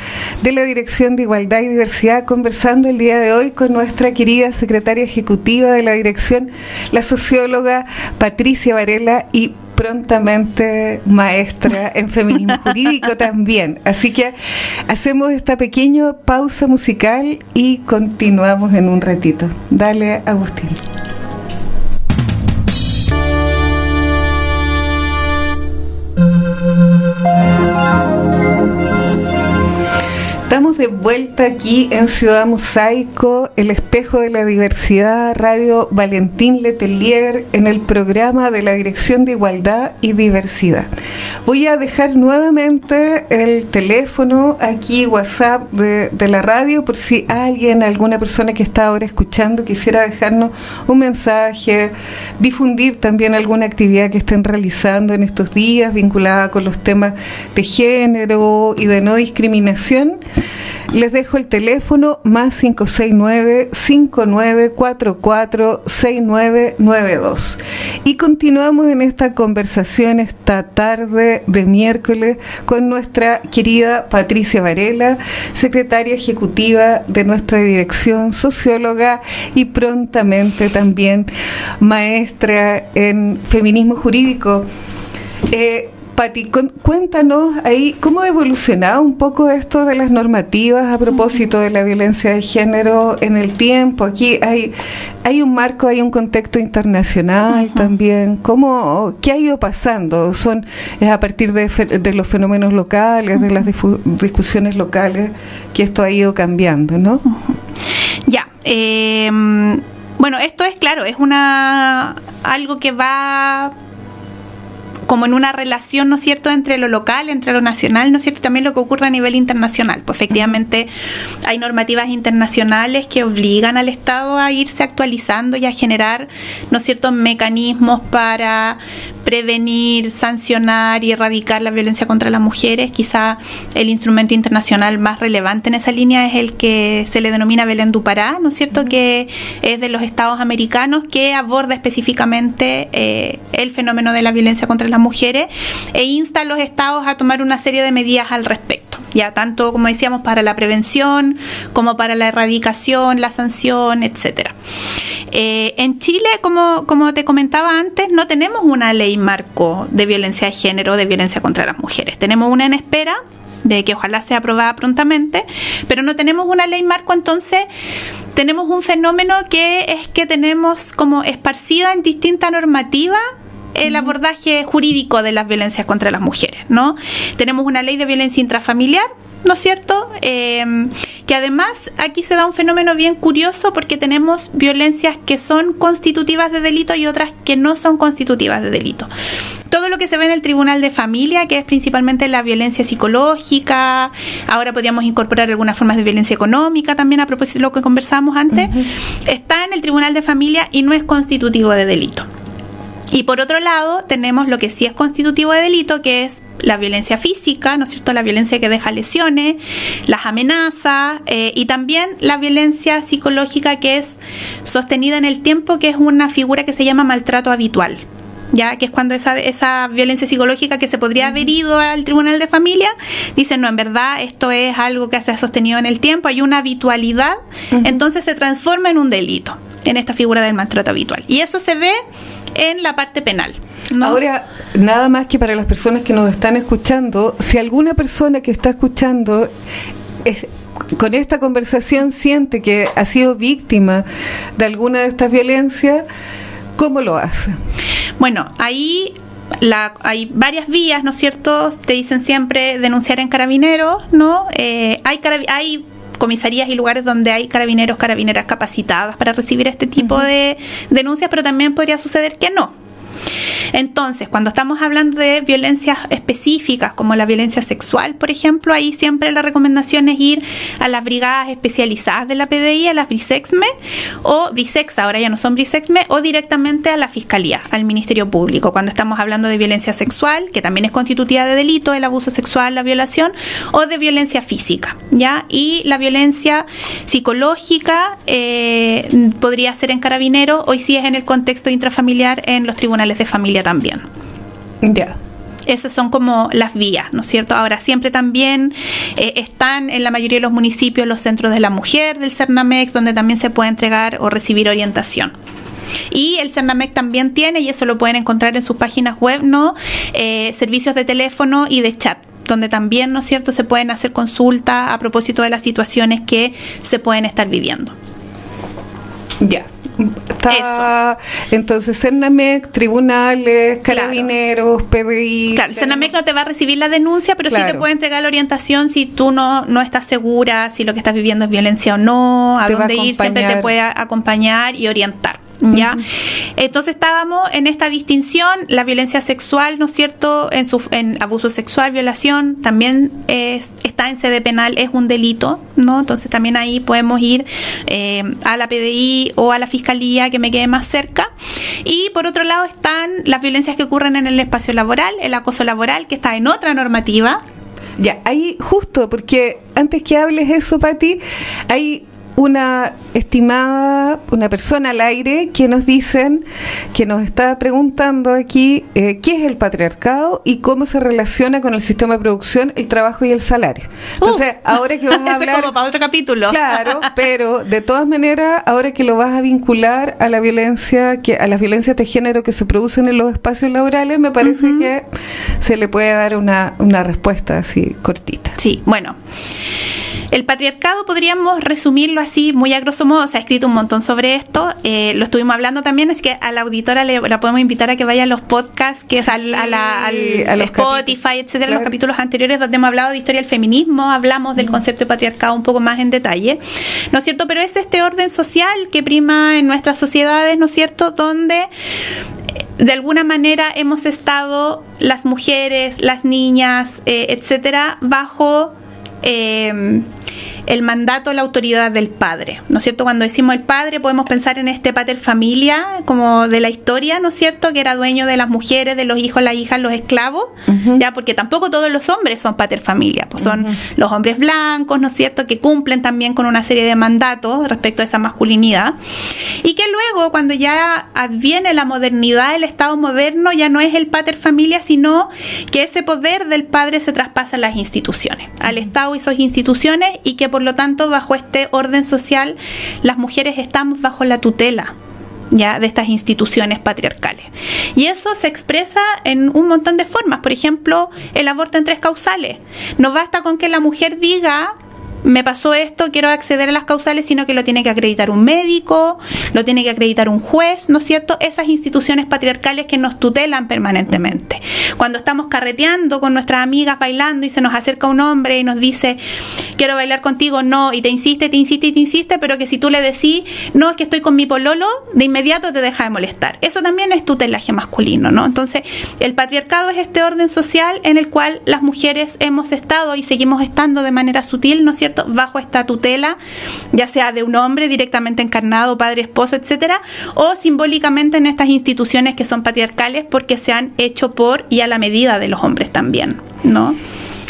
de la Dirección de Igualdad y Diversidad, conversando el día de hoy con nuestra querida secretaria ejecutiva de la dirección, la socióloga Patricia Varela y prontamente maestra en feminismo jurídico también. Así que hacemos esta pequeña pausa musical y continuamos en un ratito. Dale, Agustín. De vuelta aquí en Ciudad Mosaico, el espejo de la diversidad, Radio Valentín Letelier, en el programa de la Dirección de Igualdad y Diversidad. Voy a dejar nuevamente el teléfono aquí, WhatsApp de la radio, por si alguien, alguna persona que está ahora escuchando, quisiera dejarnos un mensaje, difundir también alguna actividad que estén realizando en estos días vinculada con los temas de género y de no discriminación. Les dejo el teléfono más 569-5944-6992. Y continuamos en esta conversación esta tarde de miércoles con nuestra querida Patricia Varela, secretaria ejecutiva de nuestra dirección, socióloga y prontamente también maestra en feminismo jurídico. Eh, Pati, cuéntanos ahí cómo ha evolucionado un poco esto de las normativas a propósito de la violencia de género en el tiempo. Aquí hay, hay un marco, hay un contexto internacional también. ¿Cómo, ¿Qué ha ido pasando? ¿Son es a partir de, de los fenómenos locales, de las discusiones locales, que esto ha ido cambiando, ¿no? Ya. Eh, bueno, esto es claro, es una algo que va como en una relación, ¿no es cierto?, entre lo local, entre lo nacional, ¿no es cierto?, también lo que ocurre a nivel internacional. Pues efectivamente hay normativas internacionales que obligan al Estado a irse actualizando y a generar, ¿no es cierto?, mecanismos para prevenir, sancionar y erradicar la violencia contra las mujeres. Quizá el instrumento internacional más relevante en esa línea es el que se le denomina Belén du Pará, ¿no es cierto?, que es de los estados americanos que aborda específicamente eh, el fenómeno de la violencia contra las mujeres e insta a los estados a tomar una serie de medidas al respecto, ya tanto como decíamos para la prevención como para la erradicación, la sanción, etcétera. Eh, en Chile, como, como te comentaba antes, no tenemos una ley marco de violencia de género, de violencia contra las mujeres. Tenemos una en espera de que ojalá sea aprobada prontamente, pero no tenemos una ley marco, entonces tenemos un fenómeno que es que tenemos como esparcida en distinta normativa el abordaje jurídico de las violencias contra las mujeres, ¿no? Tenemos una ley de violencia intrafamiliar, ¿no es cierto? Em, que además aquí se da un fenómeno bien curioso porque tenemos violencias que son constitutivas de delito y otras que no son constitutivas de delito. Todo lo que se ve en el Tribunal de Familia, que es principalmente la violencia psicológica, ahora podríamos incorporar algunas formas de violencia económica también a propósito de lo que conversamos antes, está en el Tribunal de Familia y no es constitutivo de delito. Y por otro lado, tenemos lo que sí es constitutivo de delito, que es la violencia física, ¿no es cierto? La violencia que deja lesiones, las amenazas eh, y también la violencia psicológica que es sostenida en el tiempo, que es una figura que se llama maltrato habitual. Ya que es cuando esa, esa violencia psicológica que se podría haber ido al tribunal de familia, dicen, no, en verdad esto es algo que se ha sostenido en el tiempo, hay una habitualidad, entonces se transforma en un delito, en esta figura del maltrato habitual. Y eso se ve en la parte penal. Ahora, nada más que para las personas que nos están escuchando, si alguna persona que está escuchando con esta conversación siente que ha sido víctima de alguna de estas violencias, ¿cómo lo hace? Bueno, ahí la, hay varias vías, ¿no es cierto? Te dicen siempre denunciar en carabineros, ¿no? Eh, hay, hay comisarías y lugares donde hay carabineros, carabineras capacitadas para recibir este tipo de denuncias, pero también podría suceder que no. Entonces, cuando estamos hablando de violencias específicas, como la violencia sexual, por ejemplo, ahí siempre la recomendación es ir a las brigadas especializadas de la PDI, a las BRISEXME o BRISEX, ahora ya no son BRISEXME, o directamente a la Fiscalía, al Ministerio Público, cuando estamos hablando de violencia sexual, que también es constitutiva de delito, el abuso sexual, la violación, o de violencia física, ¿ya? Y la violencia psicológica eh, podría ser en carabineros, hoy sí es en el contexto intrafamiliar en los tribunales de familia también. Ya. Esas son como las vías, ¿no es cierto? Ahora, siempre también eh, están en la mayoría de los municipios los centros de la mujer del CERNAMEX, donde también se puede entregar o recibir orientación. Y el CERNAMEX también tiene, y eso lo pueden encontrar en sus páginas web, ¿no? Eh, servicios de teléfono y de chat donde también, ¿no es cierto?, se pueden hacer consultas a propósito de las situaciones que se pueden estar viviendo. Ya. Está, entonces, CERNAMEC, tribunales, carabineros, PDI. Claro, CERNAMEC no te va a recibir la denuncia, pero sí te puede entregar la orientación si tú no, no estás segura si lo que estás viviendo es violencia o no, a dónde ir, siempre te puede acompañar y orientar. ¿Ya? Entonces estábamos en esta distinción, la violencia sexual, ¿no es cierto?, en, su, en abuso sexual, violación, también es, está en sede penal, es un delito, ¿no? Entonces también ahí podemos ir eh, a la PDI o a la Fiscalía que me quede más cerca. Y por otro lado están las violencias que ocurren en el espacio laboral, el acoso laboral, que está en otra normativa. Ya, ahí justo, porque antes que hables eso, Pati, hay una estimada, una persona al aire que nos dicen, que nos está preguntando aquí eh, qué es el patriarcado y cómo se relaciona con el sistema de producción, el trabajo y el salario. Entonces, Uh. ahora que vas a hablar... como para otro capítulo. Claro, pero de todas maneras, ahora que lo vas a vincular a la violencia, que a las violencias de género que se producen en los espacios laborales, me parece que se le puede dar una, una respuesta así cortita. Sí, bueno. El patriarcado podríamos resumirlo así, muy a grosso modo, se ha escrito un montón sobre esto, eh, lo estuvimos hablando también, es que a la auditora le, la podemos invitar a que vaya a los podcasts, que es al, a la- al Sí, a los Spotify, etcétera, Claro. los capítulos anteriores donde hemos hablado de historia del feminismo, hablamos del concepto de patriarcado un poco más en detalle, ¿no es cierto? Pero es este orden social que prima en nuestras sociedades, ¿no es cierto? Donde eh, de alguna manera hemos estado las mujeres, las niñas, eh, etcétera, bajo eh, el mandato, la autoridad del padre, ¿no es cierto? Cuando decimos el padre podemos pensar en este pater familia, como de la historia, ¿no es cierto? Que era dueño de las mujeres, de los hijos, las hijas, los esclavos, ya porque tampoco todos los hombres son pater familia, pues son los hombres blancos, ¿no es cierto? Que cumplen también con una serie de mandatos respecto a esa masculinidad y que luego cuando ya adviene la modernidad, el Estado moderno ya no es el pater familia, sino que ese poder del padre se traspasa a las instituciones, al Estado y sus instituciones y que por lo tanto bajo este orden social las mujeres estamos bajo la tutela ya de estas instituciones patriarcales. Y eso se expresa en un montón de formas. Por ejemplo, el aborto en tres causales. No basta con que la mujer diga me pasó esto, quiero acceder a las causales, sino que lo tiene que acreditar un médico, lo tiene que acreditar un juez, ¿no es cierto? Esas instituciones patriarcales que nos tutelan permanentemente. Cuando estamos carreteando con nuestras amigas bailando y se nos acerca un hombre y nos dice, quiero bailar contigo, no, y te insiste, te insiste y te insiste, pero que si tú le decís, no, es que estoy con mi pololo, de inmediato te deja de molestar. Eso también es tutelaje masculino, ¿no? Entonces, el patriarcado es este orden social en el cual las mujeres hemos estado y seguimos estando de manera sutil, ¿no es cierto?, bajo esta tutela, ya sea de un hombre directamente encarnado, padre, esposo, etcétera, o simbólicamente en estas instituciones que son patriarcales porque se han hecho por y a la medida de los hombres también, ¿no?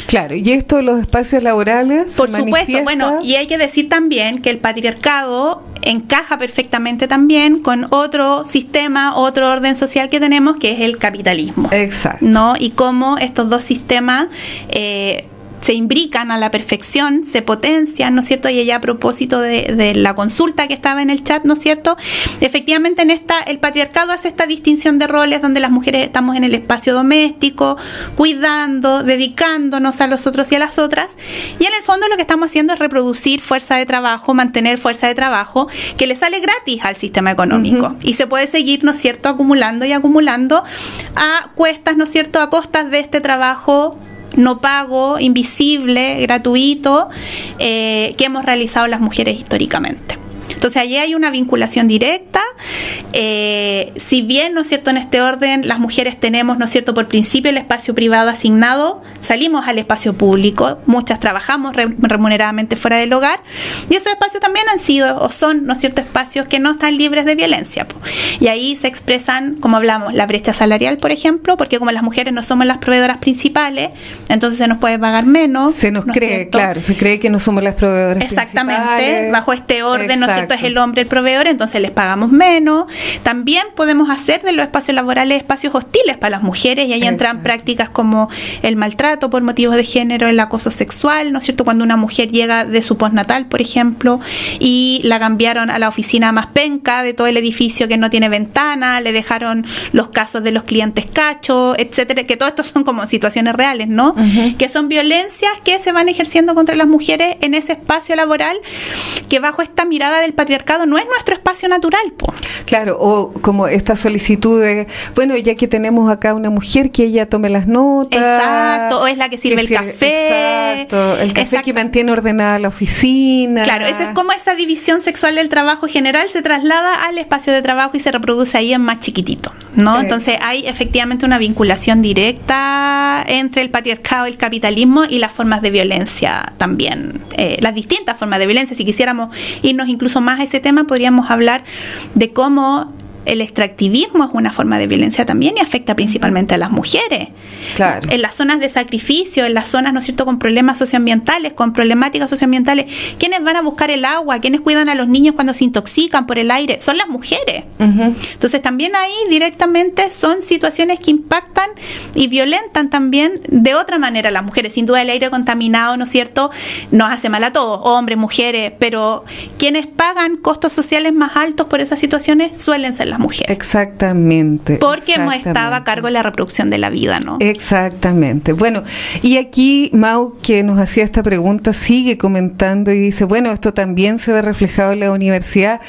Claro, y esto de los espacios laborales. Por se supuesto, bueno, y hay que decir también que el patriarcado encaja perfectamente también con otro sistema, otro orden social que tenemos, que es el capitalismo. Exacto. ¿no? Y cómo estos dos sistemas eh, se imbrican a la perfección, se potencian, ¿no es cierto? Y ella a propósito de, de la consulta que estaba en el chat, ¿no es cierto? Efectivamente en esta, el patriarcado hace esta distinción de roles donde las mujeres estamos en el espacio doméstico, cuidando, dedicándonos a los otros y a las otras, y en el fondo lo que estamos haciendo es reproducir fuerza de trabajo, mantener fuerza de trabajo que le sale gratis al sistema económico. Y se puede seguir, ¿no es cierto?, acumulando y acumulando a cuestas, ¿no es cierto?, a costas de este trabajo no pago, invisible, gratuito, eh, que hemos realizado las mujeres históricamente. Entonces allí hay una vinculación directa. eh, si bien, ¿no es cierto?, en este orden las mujeres tenemos, ¿no es cierto?, por principio el espacio privado asignado, salimos al espacio público, muchas trabajamos re- remuneradamente fuera del hogar, y esos espacios también han sido o son, ¿no es cierto?, espacios que no están libres de violencia. po. Y ahí se expresan, como hablamos, la brecha salarial, por ejemplo, porque como las mujeres no somos las proveedoras principales, entonces se nos puede pagar menos. Se nos ¿no es cree, cierto? claro, se cree que no somos las proveedoras Exactamente, principales. bajo este orden, ¿no es cierto? Es el hombre el proveedor, entonces les pagamos menos. También podemos hacer de los espacios laborales espacios hostiles para las mujeres y ahí entran prácticas como el maltrato por motivos de género, el acoso sexual, ¿no es cierto? Cuando una mujer llega de su postnatal, por ejemplo, y la cambiaron a la oficina más penca de todo el edificio que no tiene ventana, le dejaron los casos de los clientes cacho, etcétera, que todo esto son como situaciones reales, ¿no? Que son violencias que se van ejerciendo contra las mujeres en ese espacio laboral que bajo esta mirada del patriarcado no es nuestro espacio natural, po. Claro, o como esta solicitud de, bueno, ya que tenemos acá una mujer que ella tome las notas. Exacto, o es la que sirve el café. Exacto, el café Exacto. que mantiene ordenada la oficina. Claro, eso es como esa división sexual del trabajo general se traslada al espacio de trabajo y se reproduce ahí en más chiquitito, ¿no? Eh. Entonces hay efectivamente una vinculación directa entre el patriarcado, el capitalismo y las formas de violencia también, eh, las distintas formas de violencia. Si quisiéramos irnos incluso más ese tema, podríamos hablar de cómo el extractivismo es una forma de violencia también y afecta principalmente a las mujeres. Claro. En las zonas de sacrificio, en las zonas, ¿no es cierto?, con problemas socioambientales, con problemáticas socioambientales, ¿quiénes van a buscar el agua? ¿Quiénes cuidan a los niños cuando se intoxican por el aire? Son las mujeres. Entonces también ahí directamente son situaciones que impactan y violentan también de otra manera a las mujeres. Sin duda el aire contaminado, ¿no es cierto?, nos hace mal a todos, hombres, mujeres, pero quienes pagan costos sociales más altos por esas situaciones suelen ser las mujeres. Exactamente. Porque exactamente. estado a cargo de la reproducción de la vida, ¿no? Exactamente. Bueno, y aquí Mau, que nos hacía esta pregunta, sigue comentando y dice, bueno, esto también se ve reflejado en la universidad.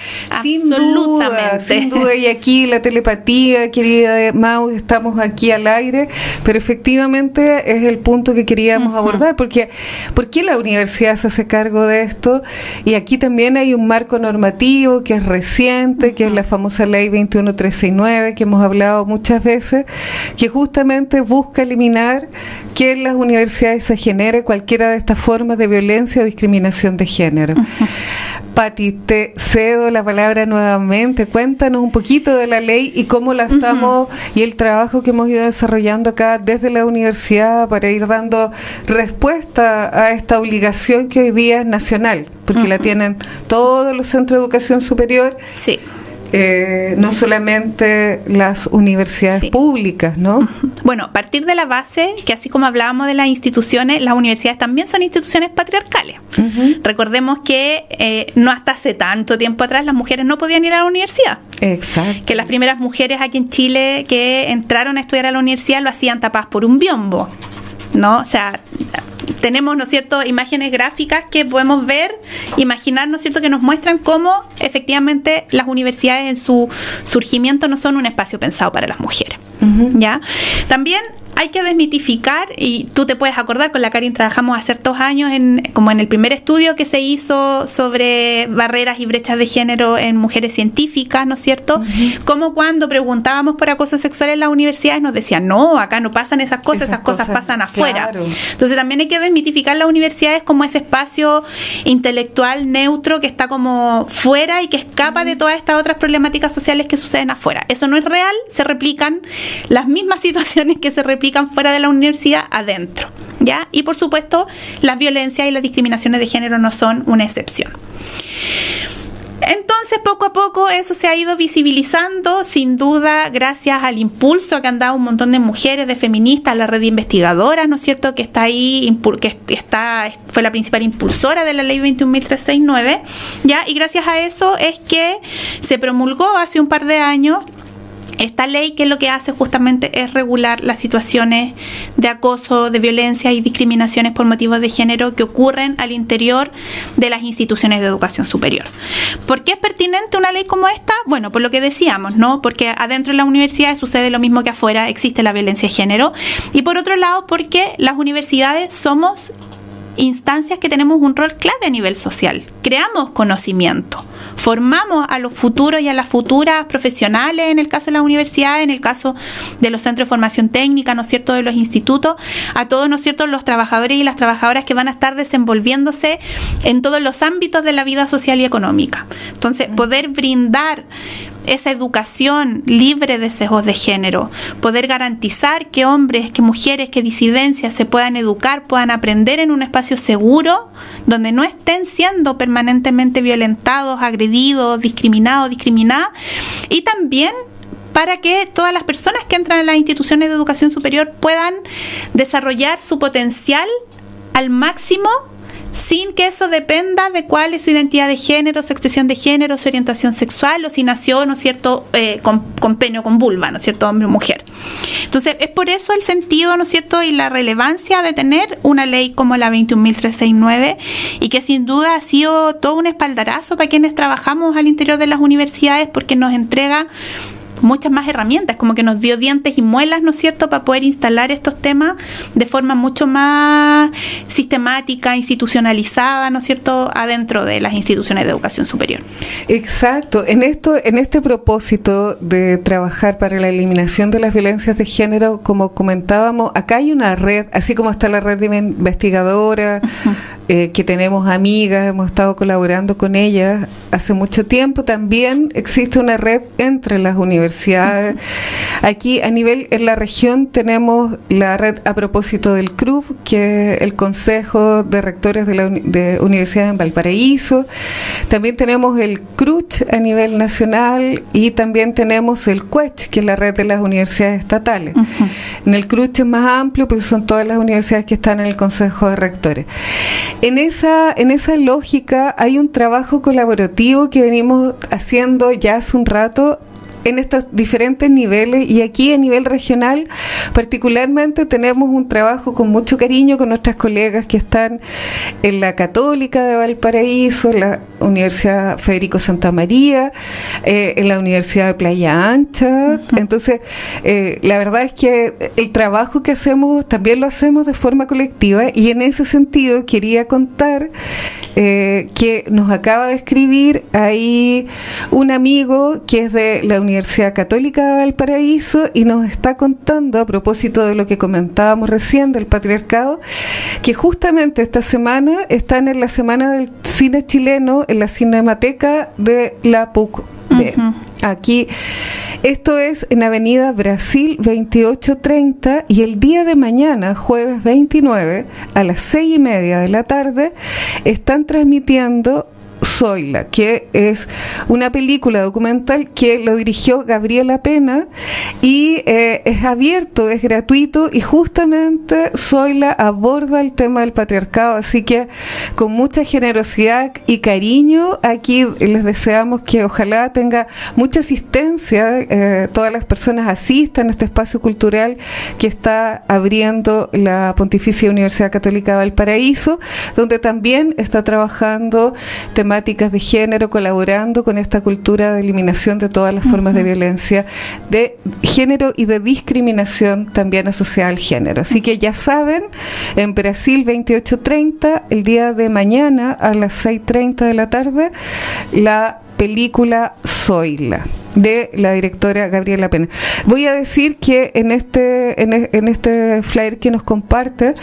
Sin duda, Absolutamente. sin duda, y aquí la telepatía, querida de Mau, estamos aquí al aire, pero efectivamente es el punto que queríamos abordar, porque ¿por qué la universidad se hace cargo de esto? Y aquí también hay un marco normativo que es reciente, que es la famosa ley 21369, que hemos hablado muchas veces, que justamente busca eliminar que en las universidades se genere cualquiera de estas formas de violencia o discriminación de género. Pati, te cedo la palabra nuevamente. Cuéntanos un poquito de la ley y cómo la estamos y el trabajo que hemos ido desarrollando acá desde la universidad para ir dando respuesta a esta obligación que hoy día es nacional, porque la tienen todos los centros de educación superior. Sí. Eh, no solamente las universidades Sí. públicas, ¿no? Bueno, a partir de la base, que así como hablábamos de las instituciones, las universidades también son instituciones patriarcales. Recordemos que eh, no hasta hace tanto tiempo atrás las mujeres no podían ir a la universidad. Exacto. Que las primeras mujeres aquí en Chile que entraron a estudiar a la universidad lo hacían tapadas por un biombo. ¿No? O sea, tenemos, ¿no es cierto?, imágenes gráficas que podemos ver, imaginar, ¿no es cierto?, que nos muestran cómo efectivamente las universidades en su surgimiento no son un espacio pensado para las mujeres. ¿Ya? También hay que desmitificar, y tú te puedes acordar, con la Karin trabajamos hace dos años, en, como en el primer estudio que se hizo sobre barreras y brechas de género en mujeres científicas, ¿no es cierto? Como cuando preguntábamos por acoso sexual en las universidades nos decían, no, acá no pasan esas cosas, esas, Esas cosas, cosas, pasan afuera. claro. Entonces también hay que desmitificar las universidades como ese espacio intelectual neutro que está como fuera y que escapa de todas estas otras problemáticas sociales que suceden afuera. Eso no es real, se replican las mismas situaciones que se replican fuera de la universidad adentro. ¿Ya? Y por supuesto, las violencias y las discriminaciones de género no son una excepción. Entonces, poco a poco eso se ha ido visibilizando, sin duda, gracias al impulso que han dado un montón de mujeres, de feministas, la red de investigadoras, ¿no es cierto?, que está ahí, que está, fue la principal impulsora de la ley 21.369, ¿ya? Y gracias a eso es que se promulgó hace un par de años esta ley que lo que hace justamente es regular las situaciones de acoso, de violencia y discriminaciones por motivos de género que ocurren al interior de las instituciones de educación superior. ¿Por qué es pertinente una ley como esta? Bueno, por lo que decíamos, ¿no? Porque adentro de las universidades sucede lo mismo que afuera, existe la violencia de género. Y por otro lado, porque las universidades somos instancias que tenemos un rol clave a nivel social. Creamos conocimiento, formamos a los futuros y a las futuras profesionales, en el caso de las universidades, en el caso de los centros de formación técnica, ¿no es cierto?, de los institutos, a todos, ¿no es cierto?, los trabajadores y las trabajadoras que van a estar desenvolviéndose en todos los ámbitos de la vida social y económica. Entonces, poder brindar esa educación libre de sesgos de género, poder garantizar que hombres, que mujeres, que disidencias se puedan educar, puedan aprender en un espacio seguro, donde no estén siendo permanentemente violentados, agredidos, discriminados, discriminadas, y también para que todas las personas que entran a las instituciones de educación superior puedan desarrollar su potencial al máximo sin que eso dependa de cuál es su identidad de género, su expresión de género, su orientación sexual o si nació, ¿no es cierto?, eh, con, con pene o con vulva, ¿no es cierto?, hombre o mujer. Entonces, es por eso el sentido, ¿no es cierto?, y la relevancia de tener una ley como la 21.369 y que sin duda ha sido todo un espaldarazo para quienes trabajamos al interior de las universidades porque nos entrega muchas más herramientas, como que nos dio dientes y muelas, ¿no es cierto?, para poder instalar estos temas de forma mucho más sistemática, institucionalizada, ¿no es cierto?, adentro de las instituciones de educación superior. Exacto. En esto, en este propósito de trabajar para la eliminación de las violencias de género, como comentábamos, acá hay una red, así como está la red de investigadora, eh, que tenemos amigas, hemos estado colaborando con ellas hace mucho tiempo, también existe una red entre las universidades. Aquí a nivel en la región tenemos la red a propósito del CRUF, que es el Consejo de Rectores de la de Universidad en Valparaíso. También tenemos el CRUCH a nivel nacional y también tenemos el CUECH, que es la red de las universidades estatales. En el CRUCH es más amplio, porque son todas las universidades que están en el Consejo de Rectores. En esa, en esa lógica hay un trabajo colaborativo que venimos haciendo ya hace un rato en estos diferentes niveles y aquí a nivel regional particularmente tenemos un trabajo con mucho cariño con nuestras colegas que están en la Católica de Valparaíso, en la Universidad Federico Santa María, eh, en la Universidad de Playa Ancha. Entonces, eh, la verdad es que el trabajo que hacemos también lo hacemos de forma colectiva y en ese sentido quería contar eh, que nos acaba de escribir ahí un amigo que es de la Universidad Católica de Valparaíso y nos está contando a propósito de lo que comentábamos recién del patriarcado, que justamente esta semana están en la semana del cine chileno en la Cinemateca de la PUC. Aquí, esto es en Avenida Brasil 2830 y el día de mañana, jueves 29, a las seis y media de la tarde, están transmitiendo Zoila, que es una película documental que lo dirigió Gabriela Pena y eh, es abierto, es gratuito y justamente Zoila aborda el tema del patriarcado, así que con mucha generosidad y cariño aquí les deseamos que ojalá tenga mucha asistencia, eh, todas las personas asistan a este espacio cultural que está abriendo la Pontificia Universidad Católica Valparaíso, donde también está trabajando temas de género, colaborando con esta cultura de eliminación de todas las formas de violencia de género y de discriminación también asociada al género. Así que ya saben, en Brasil 28.30, el día de mañana a las 6.30 de la tarde, la película Zoila de la directora Gabriela Pena. Voy a decir que en este en, en este flyer que nos comparte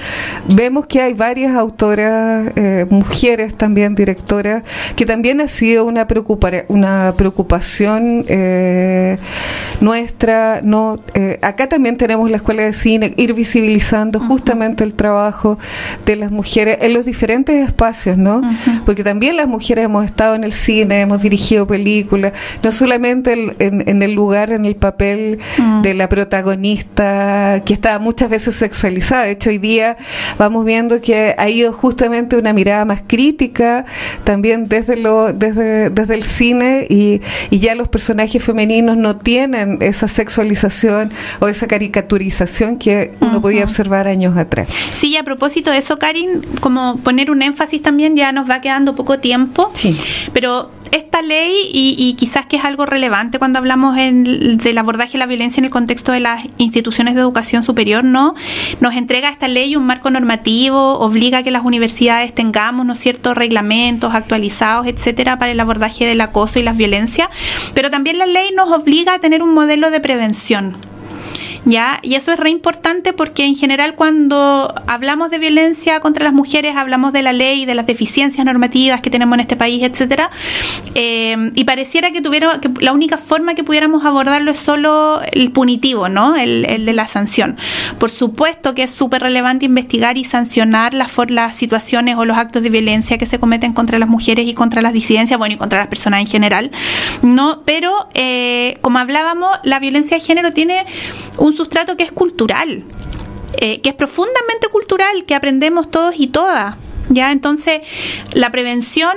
vemos que hay varias autoras eh, mujeres también directoras que también ha sido una una preocupación eh, nuestra no eh, acá también tenemos la escuela de cine ir visibilizando justamente el trabajo de las mujeres en los diferentes espacios no porque también las mujeres hemos estado en el cine hemos dirigido películas no solamente en, el lugar, en el papel mm. de la protagonista que está muchas veces sexualizada. De hecho, hoy día vamos viendo que ha ido justamente una mirada más crítica también desde, lo, desde, desde el cine y, y ya los personajes femeninos no tienen esa sexualización o esa caricaturización que uno podía observar años atrás. Sí, y a propósito de eso, Karin, como poner un énfasis también, ya nos va quedando poco tiempo, sí. pero esta ley, y, quizás que es algo relevante cuando hablamos del abordaje de la violencia en el contexto de las instituciones de educación superior, ¿no? Nos entrega esta ley un marco normativo, obliga a que las universidades tengamos, ¿no ciertos reglamentos actualizados, etcétera, para el abordaje del acoso y las violencias, pero también la ley nos obliga a tener un modelo de prevención ¿ya? Y eso es re importante porque en general cuando hablamos de violencia contra las mujeres hablamos de la ley, de las deficiencias normativas que tenemos en este país, etcétera, eh, y pareciera que tuviera que la única forma que pudiéramos abordarlo es solo el punitivo, ¿no? El, de la sanción. Por supuesto que es súper relevante investigar y sancionar las, las situaciones o los actos de violencia que se cometen contra las mujeres y contra las disidencias, bueno, y contra las personas en general, ¿no? Pero, eh, como hablábamos, la violencia de género tiene un un sustrato que es cultural, eh, que es profundamente cultural, que aprendemos todos y todas. ¿ya? Entonces, la prevención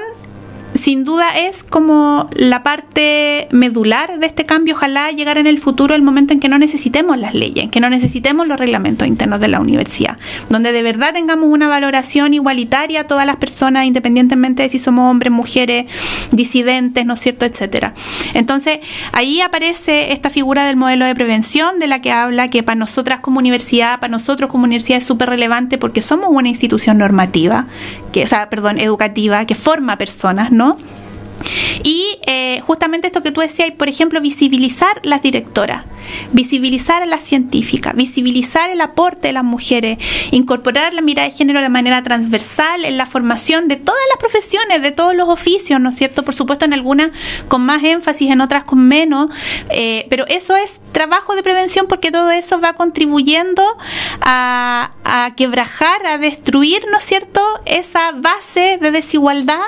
sin duda es como la parte medular de este cambio. Ojalá llegar en el futuro el momento en que no necesitemos las leyes, que no necesitemos los reglamentos internos de la universidad, donde de verdad tengamos una valoración igualitaria a todas las personas, independientemente de si somos hombres, mujeres, disidentes, ¿no es cierto?, etcétera. Entonces, ahí aparece esta figura del modelo de prevención de la que habla, que para nosotras como universidad, para nosotros como universidad es súper relevante porque somos una institución normativa, que, o sea, perdón, educativa, que forma personas, ¿no? Y eh, justamente esto que tú decías, por ejemplo, visibilizar las directoras, visibilizar a las científicas, visibilizar el aporte de las mujeres, incorporar la mirada de género de manera transversal en la formación de todas las profesiones, de todos los oficios, ¿no es cierto? Por supuesto, en algunas con más énfasis, en otras con menos, eh, pero eso es trabajo de prevención porque todo eso va contribuyendo a, a quebrajar, a destruir, ¿no es cierto?, esa base de desigualdad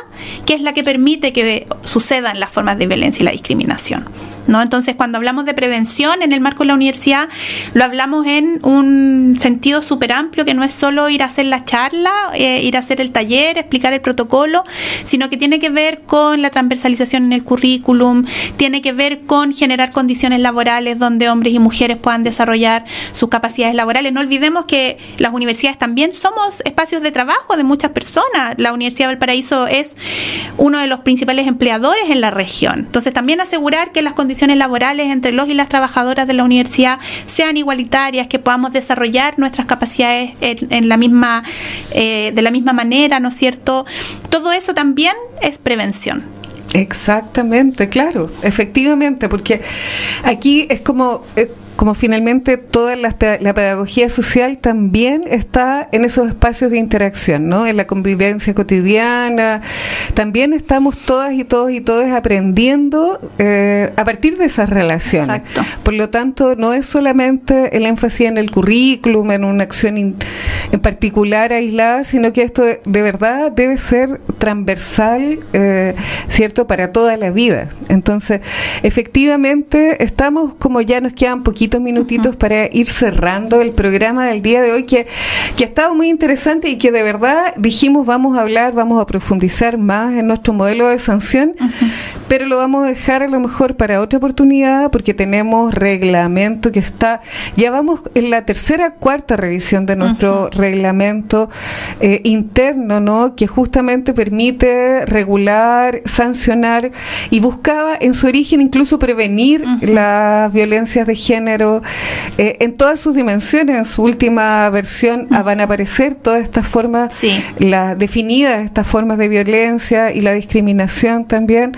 que es la que permite que sucedan las formas de violencia y la discriminación. ¿No? Entonces, cuando hablamos de prevención en el marco de la universidad, lo hablamos en un sentido súper amplio, que no es solo ir a hacer la charla, eh, ir a hacer el taller, explicar el protocolo, sino que tiene que ver con la transversalización en el currículum, tiene que ver con generar condiciones laborales donde hombres y mujeres puedan desarrollar sus capacidades laborales. No olvidemos que las universidades también somos espacios de trabajo de muchas personas. La Universidad del Paraíso es uno de los principales empleadores en la región. Entonces, también asegurar que las condiciones laborales entre los y las trabajadoras de la universidad sean igualitarias, que podamos desarrollar nuestras capacidades en, la misma, eh, de la misma manera, ¿no es cierto? Todo eso también es prevención. Exactamente, claro, efectivamente, porque aquí es como... Eh, como finalmente toda la, pedagogía social también está en esos espacios de interacción, ¿no? En la convivencia cotidiana. También estamos todas y todos y todos aprendiendo eh, a partir de esas relaciones. Por lo tanto, no es solamente el énfasis en el currículum, en una acción en particular aislada, sino que esto de, verdad debe ser transversal, eh, ¿cierto?, para toda la vida. Entonces, efectivamente, estamos como ya nos quedan poquitos minutitos para ir cerrando el programa del día de hoy que, que ha estado muy interesante y que de verdad dijimos vamos a hablar, vamos a profundizar más en nuestro modelo de sanción, pero lo vamos a dejar a lo mejor para otra oportunidad porque tenemos reglamento que está, ya vamos en la tercera, cuarta revisión de nuestro reglamento eh, interno, ¿no? Que justamente permite regular, sancionar y buscaba en su origen incluso prevenir las violencias de género eh, en todas sus dimensiones. En su última versión mm. van a aparecer todas estas formas, las definidas estas formas de violencia y la discriminación también.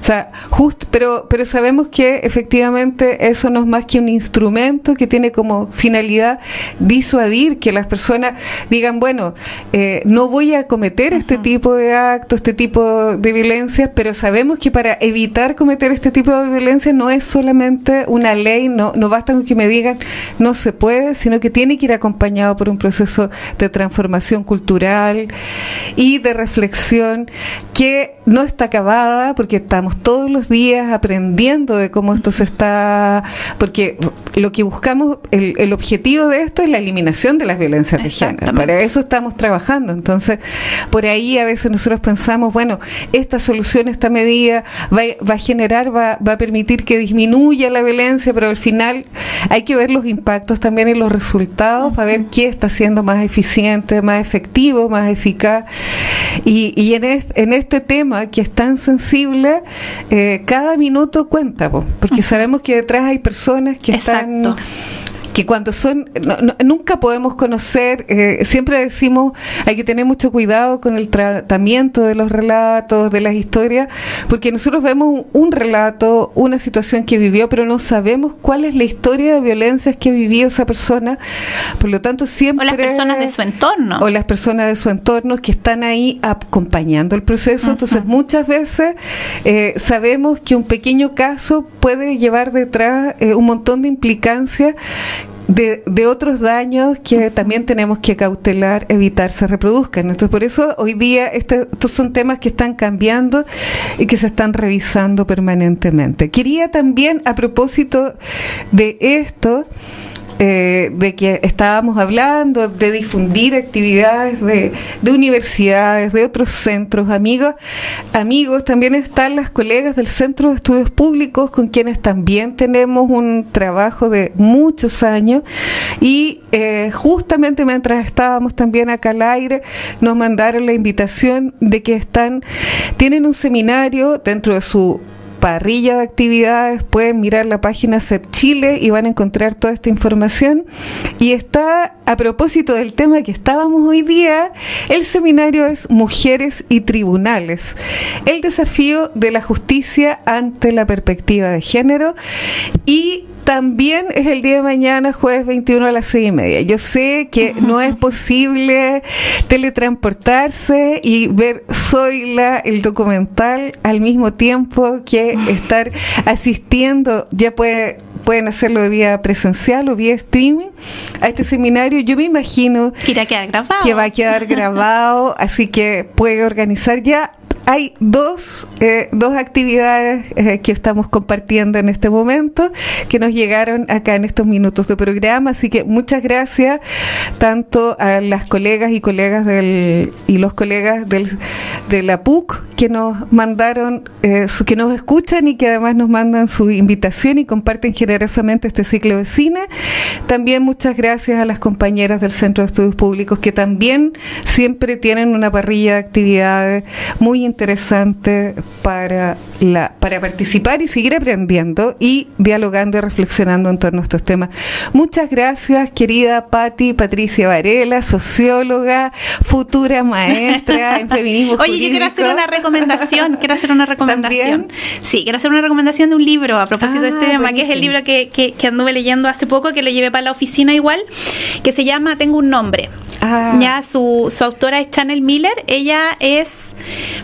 O sea, just, pero, pero sabemos que efectivamente eso no es más que un instrumento que tiene como finalidad disuadir que las personas digan, bueno, eh, no voy a cometer este tipo de actos, este tipo de violencias, pero sabemos que para evitar cometer este tipo de violencia no es solamente una ley, no, no basta con que me digan no se puede, sino que tiene que ir acompañado por un proceso de transformación cultural y de reflexión que no está acabada porque estamos todos los días aprendiendo de cómo esto se está, porque lo que buscamos, el, el objetivo de esto es la eliminación de las violencias de género. Para eso estamos trabajando. Entonces, por ahí a veces nosotros pensamos, bueno, esta solución, esta medida va, va a generar, va, va a permitir que disminuya la violencia, pero al final hay que ver los impactos también y los resultados para ver qué está siendo más eficiente, más efectivo, más eficaz. Y, y en, en este tema que es tan sensible, eh, cada minuto cuenta, porque sabemos que detrás hay personas que están que cuando son, nunca podemos conocer, eh, siempre decimos, hay que tener mucho cuidado con el tratamiento de los relatos, de las historias, porque nosotros vemos un, relato, una situación que vivió, pero no sabemos cuál es la historia de violencias que vivió esa persona, por lo tanto siempre... O las personas de su entorno. O las personas de su entorno que están ahí acompañando el proceso, entonces muchas veces eh, sabemos que un pequeño caso puede llevar detrás eh, un montón de implicancias de, de, otros daños que también tenemos que cautelar, evitar se reproduzcan. Entonces, por eso hoy día este, estos son temas que están cambiando y que se están revisando permanentemente. Quería también, a propósito de esto, eh, de que estábamos hablando, de difundir actividades de, de universidades, de otros centros, amigos, amigos, también están las colegas del Centro de Estudios Públicos con quienes también tenemos un trabajo de muchos años. Y eh, justamente mientras estábamos también acá al aire nos mandaron la invitación de que están, tienen un seminario dentro de su parrilla de actividades, pueden mirar la página CEP Chile y van a encontrar toda esta información. Y está, a propósito del tema que estábamos hoy día, el seminario es Mujeres y Tribunales, el desafío de la justicia ante la perspectiva de género y también es el día de mañana, jueves 21 a las seis y media. Yo sé que no es posible teletransportarse y ver Zoila, el documental, al mismo tiempo que estar asistiendo. Ya puede, pueden hacerlo de vía presencial o vía streaming a este seminario. Yo me imagino que, grabado. que va a quedar grabado, así que puede organizar ya hay dos, eh, dos actividades eh, que estamos compartiendo en este momento que nos llegaron acá en estos minutos de programa, así que muchas gracias tanto a las colegas y colegas del y los colegas del, de la PUC que nos mandaron, eh, que nos escuchan y que además nos mandan su invitación y comparten generosamente este ciclo de cine. También muchas gracias a las compañeras del Centro de Estudios Públicos que también siempre tienen una parrilla de actividades muy interesantes interesante para, la, para participar y seguir aprendiendo y dialogando y reflexionando en torno a estos temas. Muchas gracias, querida Patti Patricia Varela, socióloga, futura maestra en feminismo. Oye, yo quiero hacer una recomendación, quiero hacer una recomendación. Sí, quiero hacer una recomendación de un libro a propósito de este ah, tema, que es el libro que, que, que, anduve leyendo hace poco, que lo llevé para la oficina igual, que se llama Tengo un nombre. Ah. Ya su, su autora es Chanel Miller, ella es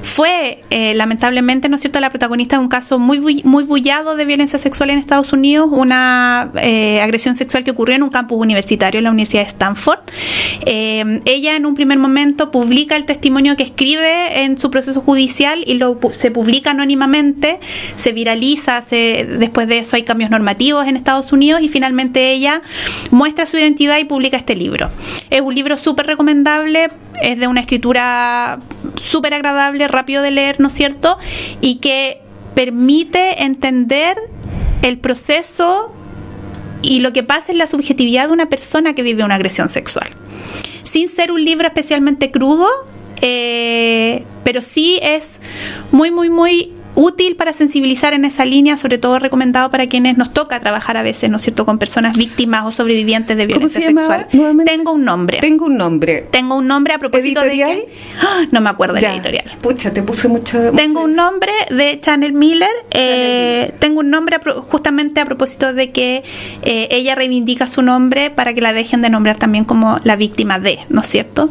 fue eh, lamentablemente, ¿no es cierto?, la protagonista de un caso muy, muy bullado de violencia sexual en Estados Unidos, una eh, agresión sexual que ocurrió en un campus universitario en la Universidad de Stanford. Eh, ella en un primer momento publica el testimonio que escribe en su proceso judicial y lo se publica anónimamente, se viraliza, se, después de eso hay cambios normativos en Estados Unidos y finalmente ella muestra su identidad y publica este libro. Es un libro súper recomendable, es de una escritura súper agradable, rápido de leer, ¿no es cierto? Y que permite entender el proceso y lo que pasa en la subjetividad de una persona que vive una agresión sexual. Sin ser un libro especialmente crudo, eh, pero sí es muy, muy, muy útil para sensibilizar en esa línea, sobre todo recomendado para quienes nos toca trabajar a veces, ¿no es cierto?, con personas víctimas o sobrevivientes de violencia sexual. Tengo un nombre. Tengo un nombre. Tengo un nombre a propósito de que ¡Ah! no me acuerdo la editorial. Pucha, te puse mucho. Tengo un nombre de Chanel Miller. Eh, tengo un nombre justamente a propósito de que eh, ella reivindica su nombre para que la dejen de nombrar también como la víctima de, ¿no es cierto?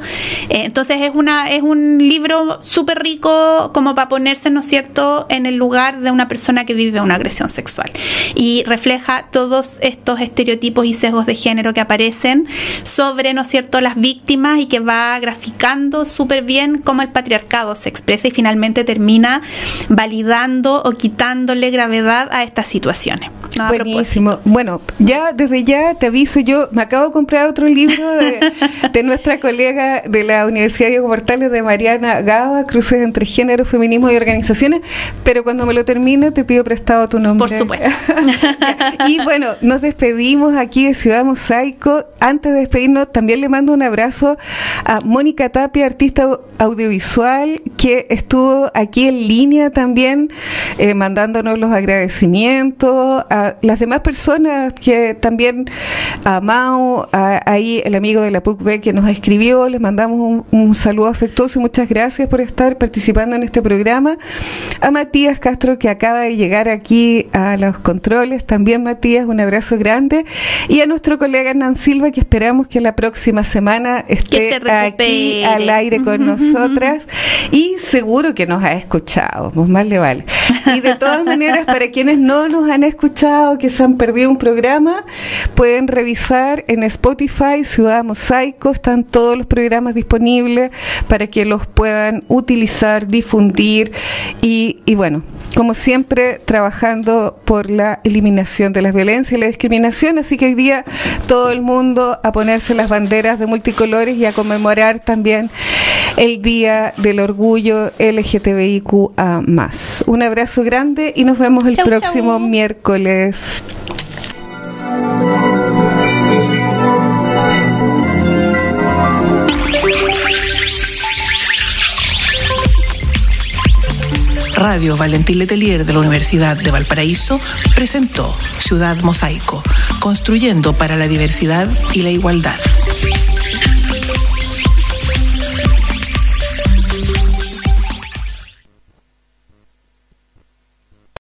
Eh, entonces es una es un libro súper rico como para ponerse, ¿no es cierto?, en el lugar de una persona que vive una agresión sexual. Y refleja todos estos estereotipos y sesgos de género que aparecen sobre, ¿no es cierto?, las víctimas y que va graficando súper bien cómo el patriarcado se expresa y finalmente termina validando o quitándole gravedad a estas situaciones. Buenísimo. Bueno, ya desde ya te aviso, yo me acabo de comprar otro libro de, nuestra colega de la Universidad Diego Portales de Mariana Gaba, Cruces entre Género, Feminismo y Organizaciones, pero cuando me lo termine te pido prestado tu nombre. Por supuesto. y bueno, nos despedimos aquí de Ciudad Mosaico. Antes de despedirnos, también le mando un abrazo a Mónica Tapia, artista audiovisual, que estuvo aquí en línea también, eh, mandándonos los agradecimientos a las demás personas que también, a Mau, ahí el amigo de la PUCB que nos escribió, les mandamos un, un saludo afectuoso y muchas gracias por estar participando en este programa. A Matías Castro, que acaba de llegar aquí a los controles. También, Matías, un abrazo grande. Y a nuestro colega Hernán Silva, que esperamos que la próxima semana esté aquí al aire con nosotras. Y seguro que nos ha escuchado, pues más le vale. Y de todas maneras, para quienes no nos han escuchado, que se han perdido un programa, pueden revisar en Spotify Ciudad Mosaico, están todos los programas disponibles para que los puedan utilizar, difundir y, y bueno, como siempre, trabajando por la eliminación de las violencias y la discriminación. Así que hoy día todo el mundo a ponerse las banderas de multicolores y a conmemorar también el Día del Orgullo LGTBIQA. Un abrazo grande y nos vemos el Chau, próximo chau. miércoles. Radio Valentín Letelier de la Universidad de Valparaíso presentó Ciudad Mosaico, construyendo para la diversidad y la igualdad.